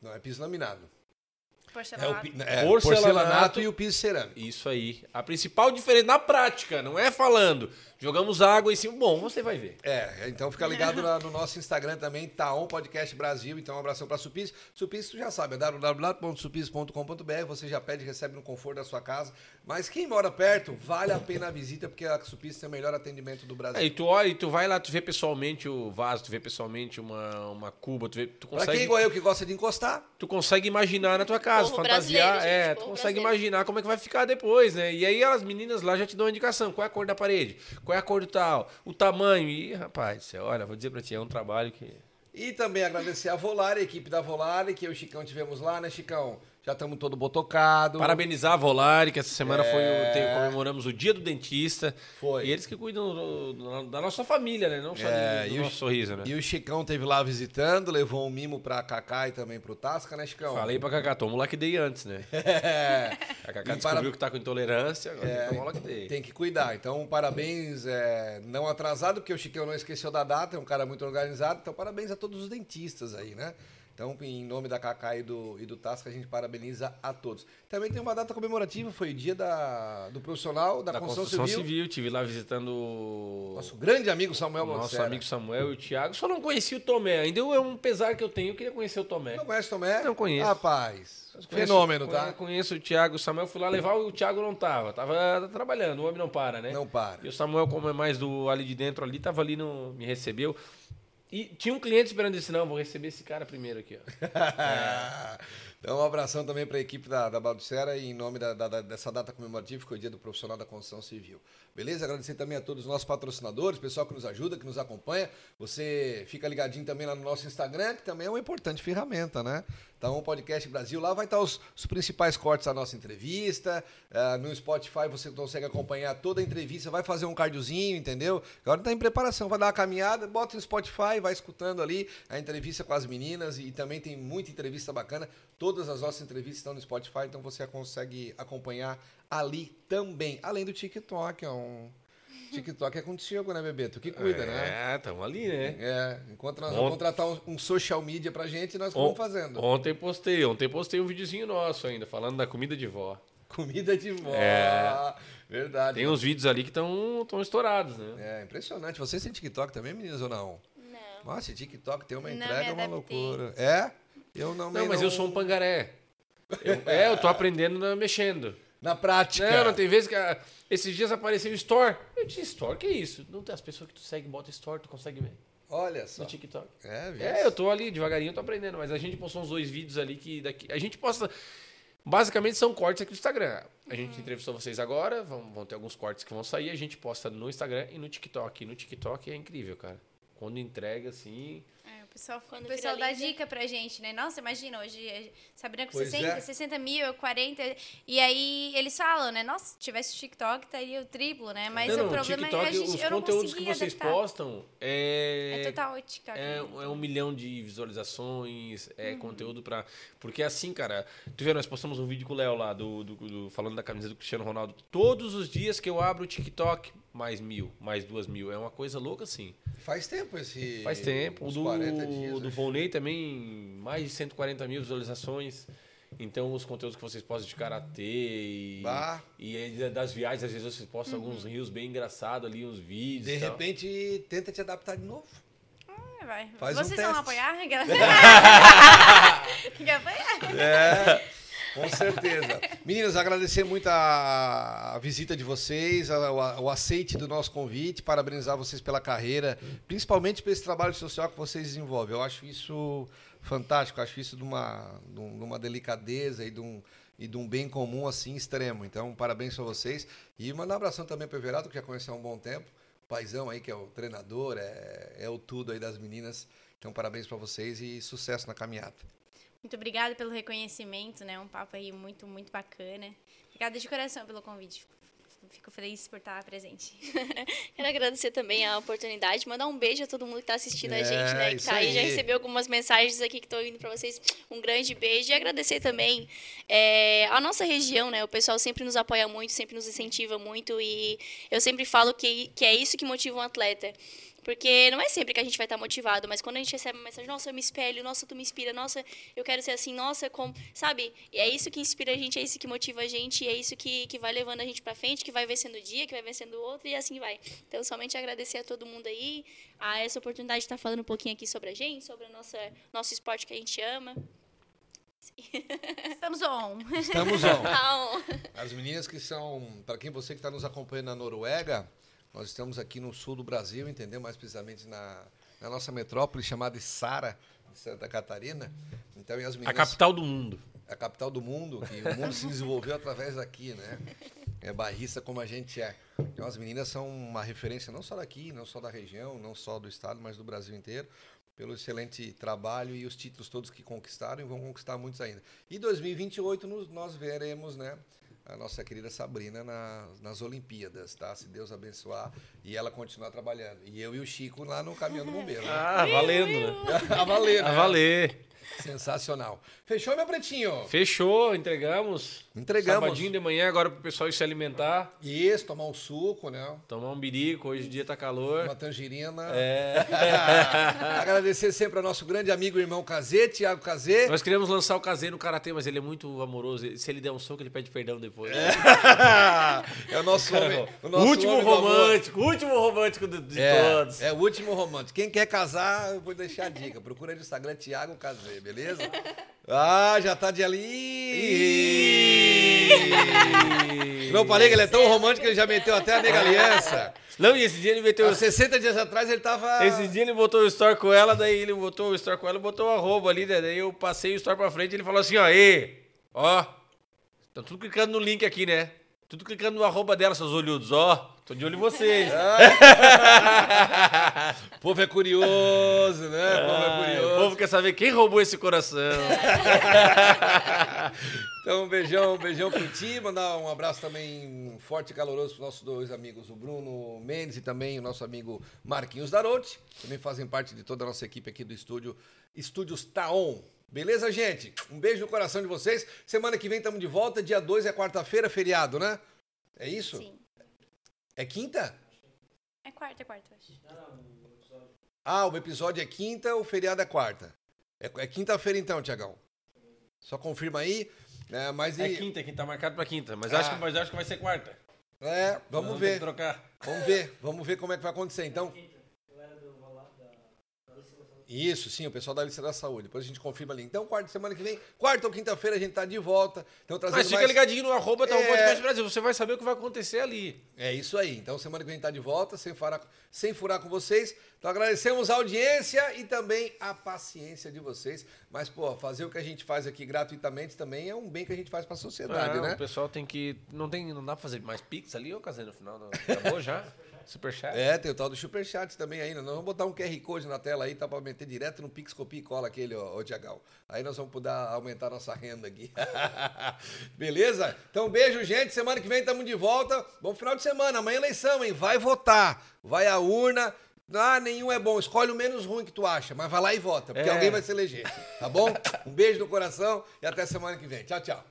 Não, é piso laminado. É o Porcelanato. é, Porcelanato. porcelanato e o piso cerâmico. Isso aí. A principal diferença na prática, não é falando. Jogamos água em cima. Bom, você vai ver. É, então fica ligado no nosso Instagram também, Taon Podcast Brasil. Então, um abração para Supis. Supis, tu já sabe, é www.supis.com.br. Você já pede e recebe no conforto da sua casa. Mas quem mora perto, vale a pena a visita, porque a Supis tem o melhor atendimento do Brasil. É, e tu olha, e tu vai lá, tu vê pessoalmente o vaso, tu vê pessoalmente uma, uma cuba, tu, vê, tu Pra consegue. quem igual eu que gosta de encostar, tu consegue imaginar na tua casa, fantasiar, é, gente, tu povo consegue brasileiro. imaginar como é que vai ficar depois, né? E aí as meninas lá já te dão uma indicação, qual é a cor da parede, qual é a cor do tal, o tamanho, e rapaz, olha, vou dizer pra ti, é um trabalho que... E também agradecer a Volare, a equipe da Volare, que eu e o Chicão tivemos lá, né, Chicão? Já estamos todo botocado. Parabenizar a Volare, que essa semana foi É. o, tem- comemoramos o dia do dentista. Foi. E eles que cuidam do- do- da nossa família, né? Não só É, do, do e o- nosso sorriso, né? E o Chicão teve lá visitando, levou um mimo pra Cacá e também pro Tasca, né, Chicão? Falei pra Cacá, toma o Lock Day antes, né? (laughs) É. A Cacá E descobriu para- que tá com intolerância, agora tem É, que tomar o Lock Day. tem que cuidar. Então, parabéns, é, não atrasado, porque o Chicão não esqueceu da data, é um cara muito organizado. Então, parabéns a todos os dentistas aí, né? Então, em nome da Cacá e do, e do Tasca, a gente parabeniza a todos. Também tem uma data comemorativa, foi o dia da, do profissional da, Da construção, construção civil. civil, tive lá visitando o Nosso grande amigo Samuel nosso Montserrat. amigo Samuel e o Thiago. Só não conheci o Tomé, ainda é um pesar que eu tenho, eu queria conhecer o Tomé. Não conhece Tomé? Não conheço. Rapaz, Conheço- fenômeno, tá? Conheço o Thiago, o Samuel fui lá levar, o Thiago não tava, tava trabalhando, o homem não para, né? Não para. E o Samuel, como é mais do ali de dentro ali, tava ali, no, me recebeu. E tinha um cliente esperando esse, não, vou receber esse cara primeiro aqui, ó. (laughs) Então, um abração também para a equipe da, da Balducera e em nome da, da- dessa data comemorativa, que foi o dia do profissional da construção civil. Beleza? Agradecer também a todos os nossos patrocinadores, pessoal que nos ajuda, que nos acompanha. Você fica ligadinho também lá no nosso Instagram, que também é uma importante ferramenta, né? Então, Podcast Brasil, lá vai estar os, os principais cortes da nossa entrevista. Ah, no Spotify você consegue acompanhar toda a entrevista, vai fazer um cardiozinho, entendeu? Agora está em preparação, vai dar uma caminhada, bota no Spotify, vai escutando ali a entrevista com as meninas e também tem muita entrevista bacana. Todas as nossas entrevistas estão no Spotify, então você consegue acompanhar ali também. Além do TikTok, é um. (laughs) TikTok é contigo, né, bebê? Tu que cuida, né? É, tamo ali, né? É, enquanto nós Ont- vamos contratar um, um social media pra gente, nós vamos fazendo. Ontem postei, ontem postei um videozinho nosso ainda, falando da comida de vó. Comida de vó. É. Verdade. Tem uns vídeos ali que estão estourados, né? É, impressionante. Vocês têm TikTok também, meninas, ou não? Não. Nossa, TikTok tem uma Não entrega, me é uma loucura. É? Eu não Não, mas eu sou um pangaré. Eu- é, eu tô aprendendo mexendo. Na prática. Não, não tem vezes que. ah, esses dias apareceu o Store. Eu disse, Store, que isso? Não tem as pessoas que tu segue, bota Store, tu consegue ver. Olha só. No TikTok. É, viu? É, eu tô ali devagarinho, eu tô aprendendo, mas a gente postou uns dois vídeos ali que daqui. A gente posta. Basicamente são cortes aqui do Instagram. A gente entrevistou vocês agora, vão, vão ter alguns cortes que vão sair, a gente posta no Instagram e no TikTok. E no TikTok é incrível, cara. Quando entrega, assim. É, o pessoal, Quando o pessoal dá dica pra gente, né? Nossa, imagina, hoje eh, Sabrina com Pois 60, é. 60 mil, 40. E aí eles falam, né? Nossa, se tivesse TikTok, estaria o triplo, né? Mas não, o não, problema TikTok, é a gente, os eu não conteúdos que vocês adaptar. postam é. É total o TikTok. É, né? é um milhão de visualizações, é Uhum. conteúdo pra. Porque assim, cara, tu vê, nós postamos um vídeo com o Léo lá, do, do- do- falando da camisa do Cristiano Ronaldo. Todos os dias que eu abro o TikTok, mais mil, mais duas mil. É uma coisa louca assim. Faz tempo esse. Faz tempo. O uns do, 40 dias. do? Volney também, mais de 140 mil visualizações. Então, os conteúdos que vocês postam de karatê e, Bah. e das viagens, às vezes vocês postam alguns rios bem engraçados ali, uns vídeos. De e tal. repente, tenta te adaptar de novo. Ah, vai. Faz um Vocês vão teste. apoiar? (laughs) (laughs) Quer apoiar? É. Com certeza. Meninas, agradecer muito a, a visita de vocês, a, o, o aceite do nosso convite, parabenizar vocês pela carreira, principalmente esse trabalho social que vocês desenvolvem. Eu acho isso fantástico, acho isso de uma, de uma delicadeza e de um, e de um bem comum assim extremo. Então, parabéns para vocês. E mandar um abração também para o Everaldo, que já conheceu há um bom tempo. O paizão aí, que é o treinador, é, é o tudo aí das meninas. Então, parabéns para vocês e sucesso na caminhada. Muito obrigada pelo reconhecimento, né? Um papo aí muito, muito bacana. Obrigada de coração pelo convite. Fico feliz por estar presente. (laughs) Quero agradecer também a oportunidade, mandar um beijo a todo mundo que está assistindo é, a gente, né? Que tá aí, aí, já recebeu algumas mensagens aqui que estou indo para vocês. Um grande beijo e agradecer também é, a nossa região, né? O pessoal sempre nos apoia muito, sempre nos incentiva muito e eu sempre falo que, que é isso que motiva um atleta. Porque não é sempre que a gente vai estar motivado, mas quando a gente recebe uma mensagem, nossa, eu me espelho, nossa, tu me inspira, nossa, eu quero ser assim, nossa, como. Sabe? E é isso que inspira a gente, é isso que motiva a gente, é isso que, que vai levando a gente pra frente, que vai vencendo o dia, que vai vencendo o outro, e assim vai. Então, somente agradecer a todo mundo aí, a essa oportunidade de estar falando um pouquinho aqui sobre a gente, sobre o nossa, nosso esporte que a gente ama. Estamos on. Estamos on. (laughs) Tá As meninas que são, para quem você que está nos acompanhando na Noruega, nós estamos aqui no sul do Brasil, entendeu? Mais precisamente na, na nossa metrópole chamada Sara, de Santa Catarina. Então, as meninas, a capital do mundo. A capital do mundo, que o mundo se desenvolveu através daqui, né? É barrista como a gente é. Então, as meninas são uma referência não só daqui, não só da região, não só do estado, mas do Brasil inteiro, pelo excelente trabalho e os títulos todos que conquistaram e vão conquistar muitos ainda. E 2028 nós veremos, né? A nossa querida Sabrina na, nas Olimpíadas, tá? Se Deus abençoar e ela continuar trabalhando. E eu e o Chico lá no caminhão do (laughs) bombeiro. Né? Ah, valendo, (laughs) né? a valer, né? A valer. Sensacional. Fechou, meu pretinho? Fechou, entregamos. Entregamos. Sabadinho de manhã, agora pro pessoal ir se alimentar. Isso, tomar um suco, né? Tomar um birico, hoje o dia tá calor. Uma tangerina. É. (laughs) Agradecer sempre ao nosso grande amigo e irmão Cazê, Thiago Cazê. Nós queríamos lançar o Cazê no Karatê, mas ele é muito amoroso. Se ele der um soco, ele pede perdão depois. É, (laughs) é o nosso homem. O nosso último homem romântico, último romântico de, de é, todos. É o último romântico. Quem quer casar, eu vou deixar a dica. Procura no Instagram Thiago Cazê, beleza? Ah, já tá de ali. Não falei que ele é tão romântico que ele já meteu até a nega aliança. Não, e esse dia ele meteu. Há 60 dias atrás ele tava. Esse dia ele botou o store com ela, daí ele botou o store com ela e botou o arroba ali, daí eu passei o store pra frente e ele falou assim: ó, e, ó. Tá tudo clicando no link aqui, né? Tudo clicando no arroba dela, seus olhudos, ó. Tô de olho em vocês. (laughs) o povo é curioso, né? O povo é curioso. O povo quer saber quem roubou esse coração. (laughs) então, um beijão, um beijão pro ti. Mandar um abraço também forte e caloroso pros nossos dois amigos, o Bruno Mendes e também o nosso amigo Marquinhos Darote. Também fazem parte de toda a nossa equipe aqui do estúdio, Estúdios Taon. Beleza, gente? Um beijo no coração de vocês. Semana que vem estamos de volta. Dia 2 é quarta-feira, feriado, né? É isso? Sim. É quinta? É quarta, é quarta, acho. Ah, o episódio é quinta, o feriado é quarta. É, é quinta-feira então, Tiagão. Só confirma aí. É, mas é quinta, quinta, tá marcado pra quinta. Mas, ah. acho que, mas acho que vai ser quarta. É, vamos, vamos ver. trocar. Vamos ver, vamos ver como é que vai acontecer. Então. Isso, sim, o pessoal da lista da saúde. Depois a gente confirma ali. Então, quarta semana que vem, quarta ou quinta-feira, a gente tá de volta. Então, trazendo Mas fica mais... ligadinho no arroba tá é... Podcast Brasil. Você vai saber o que vai acontecer ali. É isso aí. Então, semana que vem tá de volta, sem furar, sem furar com vocês. Então, agradecemos a audiência e também a paciência de vocês. Mas, pô, fazer o que a gente faz aqui gratuitamente também é um bem que a gente faz para a sociedade, é, né? O pessoal tem que. Não, tem, não dá pra fazer mais pix ali, ô Casei, no final? Não. Acabou já? (laughs) Superchat? É, tem o tal do Superchat também ainda. Nós vamos botar um QR Code na tela aí, tá pra meter direto no Pix Copia e Cola aquele, ó, ó Tiagão. Aí nós vamos poder aumentar nossa renda aqui. (laughs) Beleza? Então, beijo, gente. Semana que vem estamos de volta. Bom final de semana. Amanhã é eleição, hein? Vai votar. Vai à urna. Ah, nenhum é bom. Escolhe o menos ruim que tu acha, mas vai lá e vota, porque é. alguém vai se eleger. Tá bom? Um beijo no coração e até semana que vem. Tchau, tchau.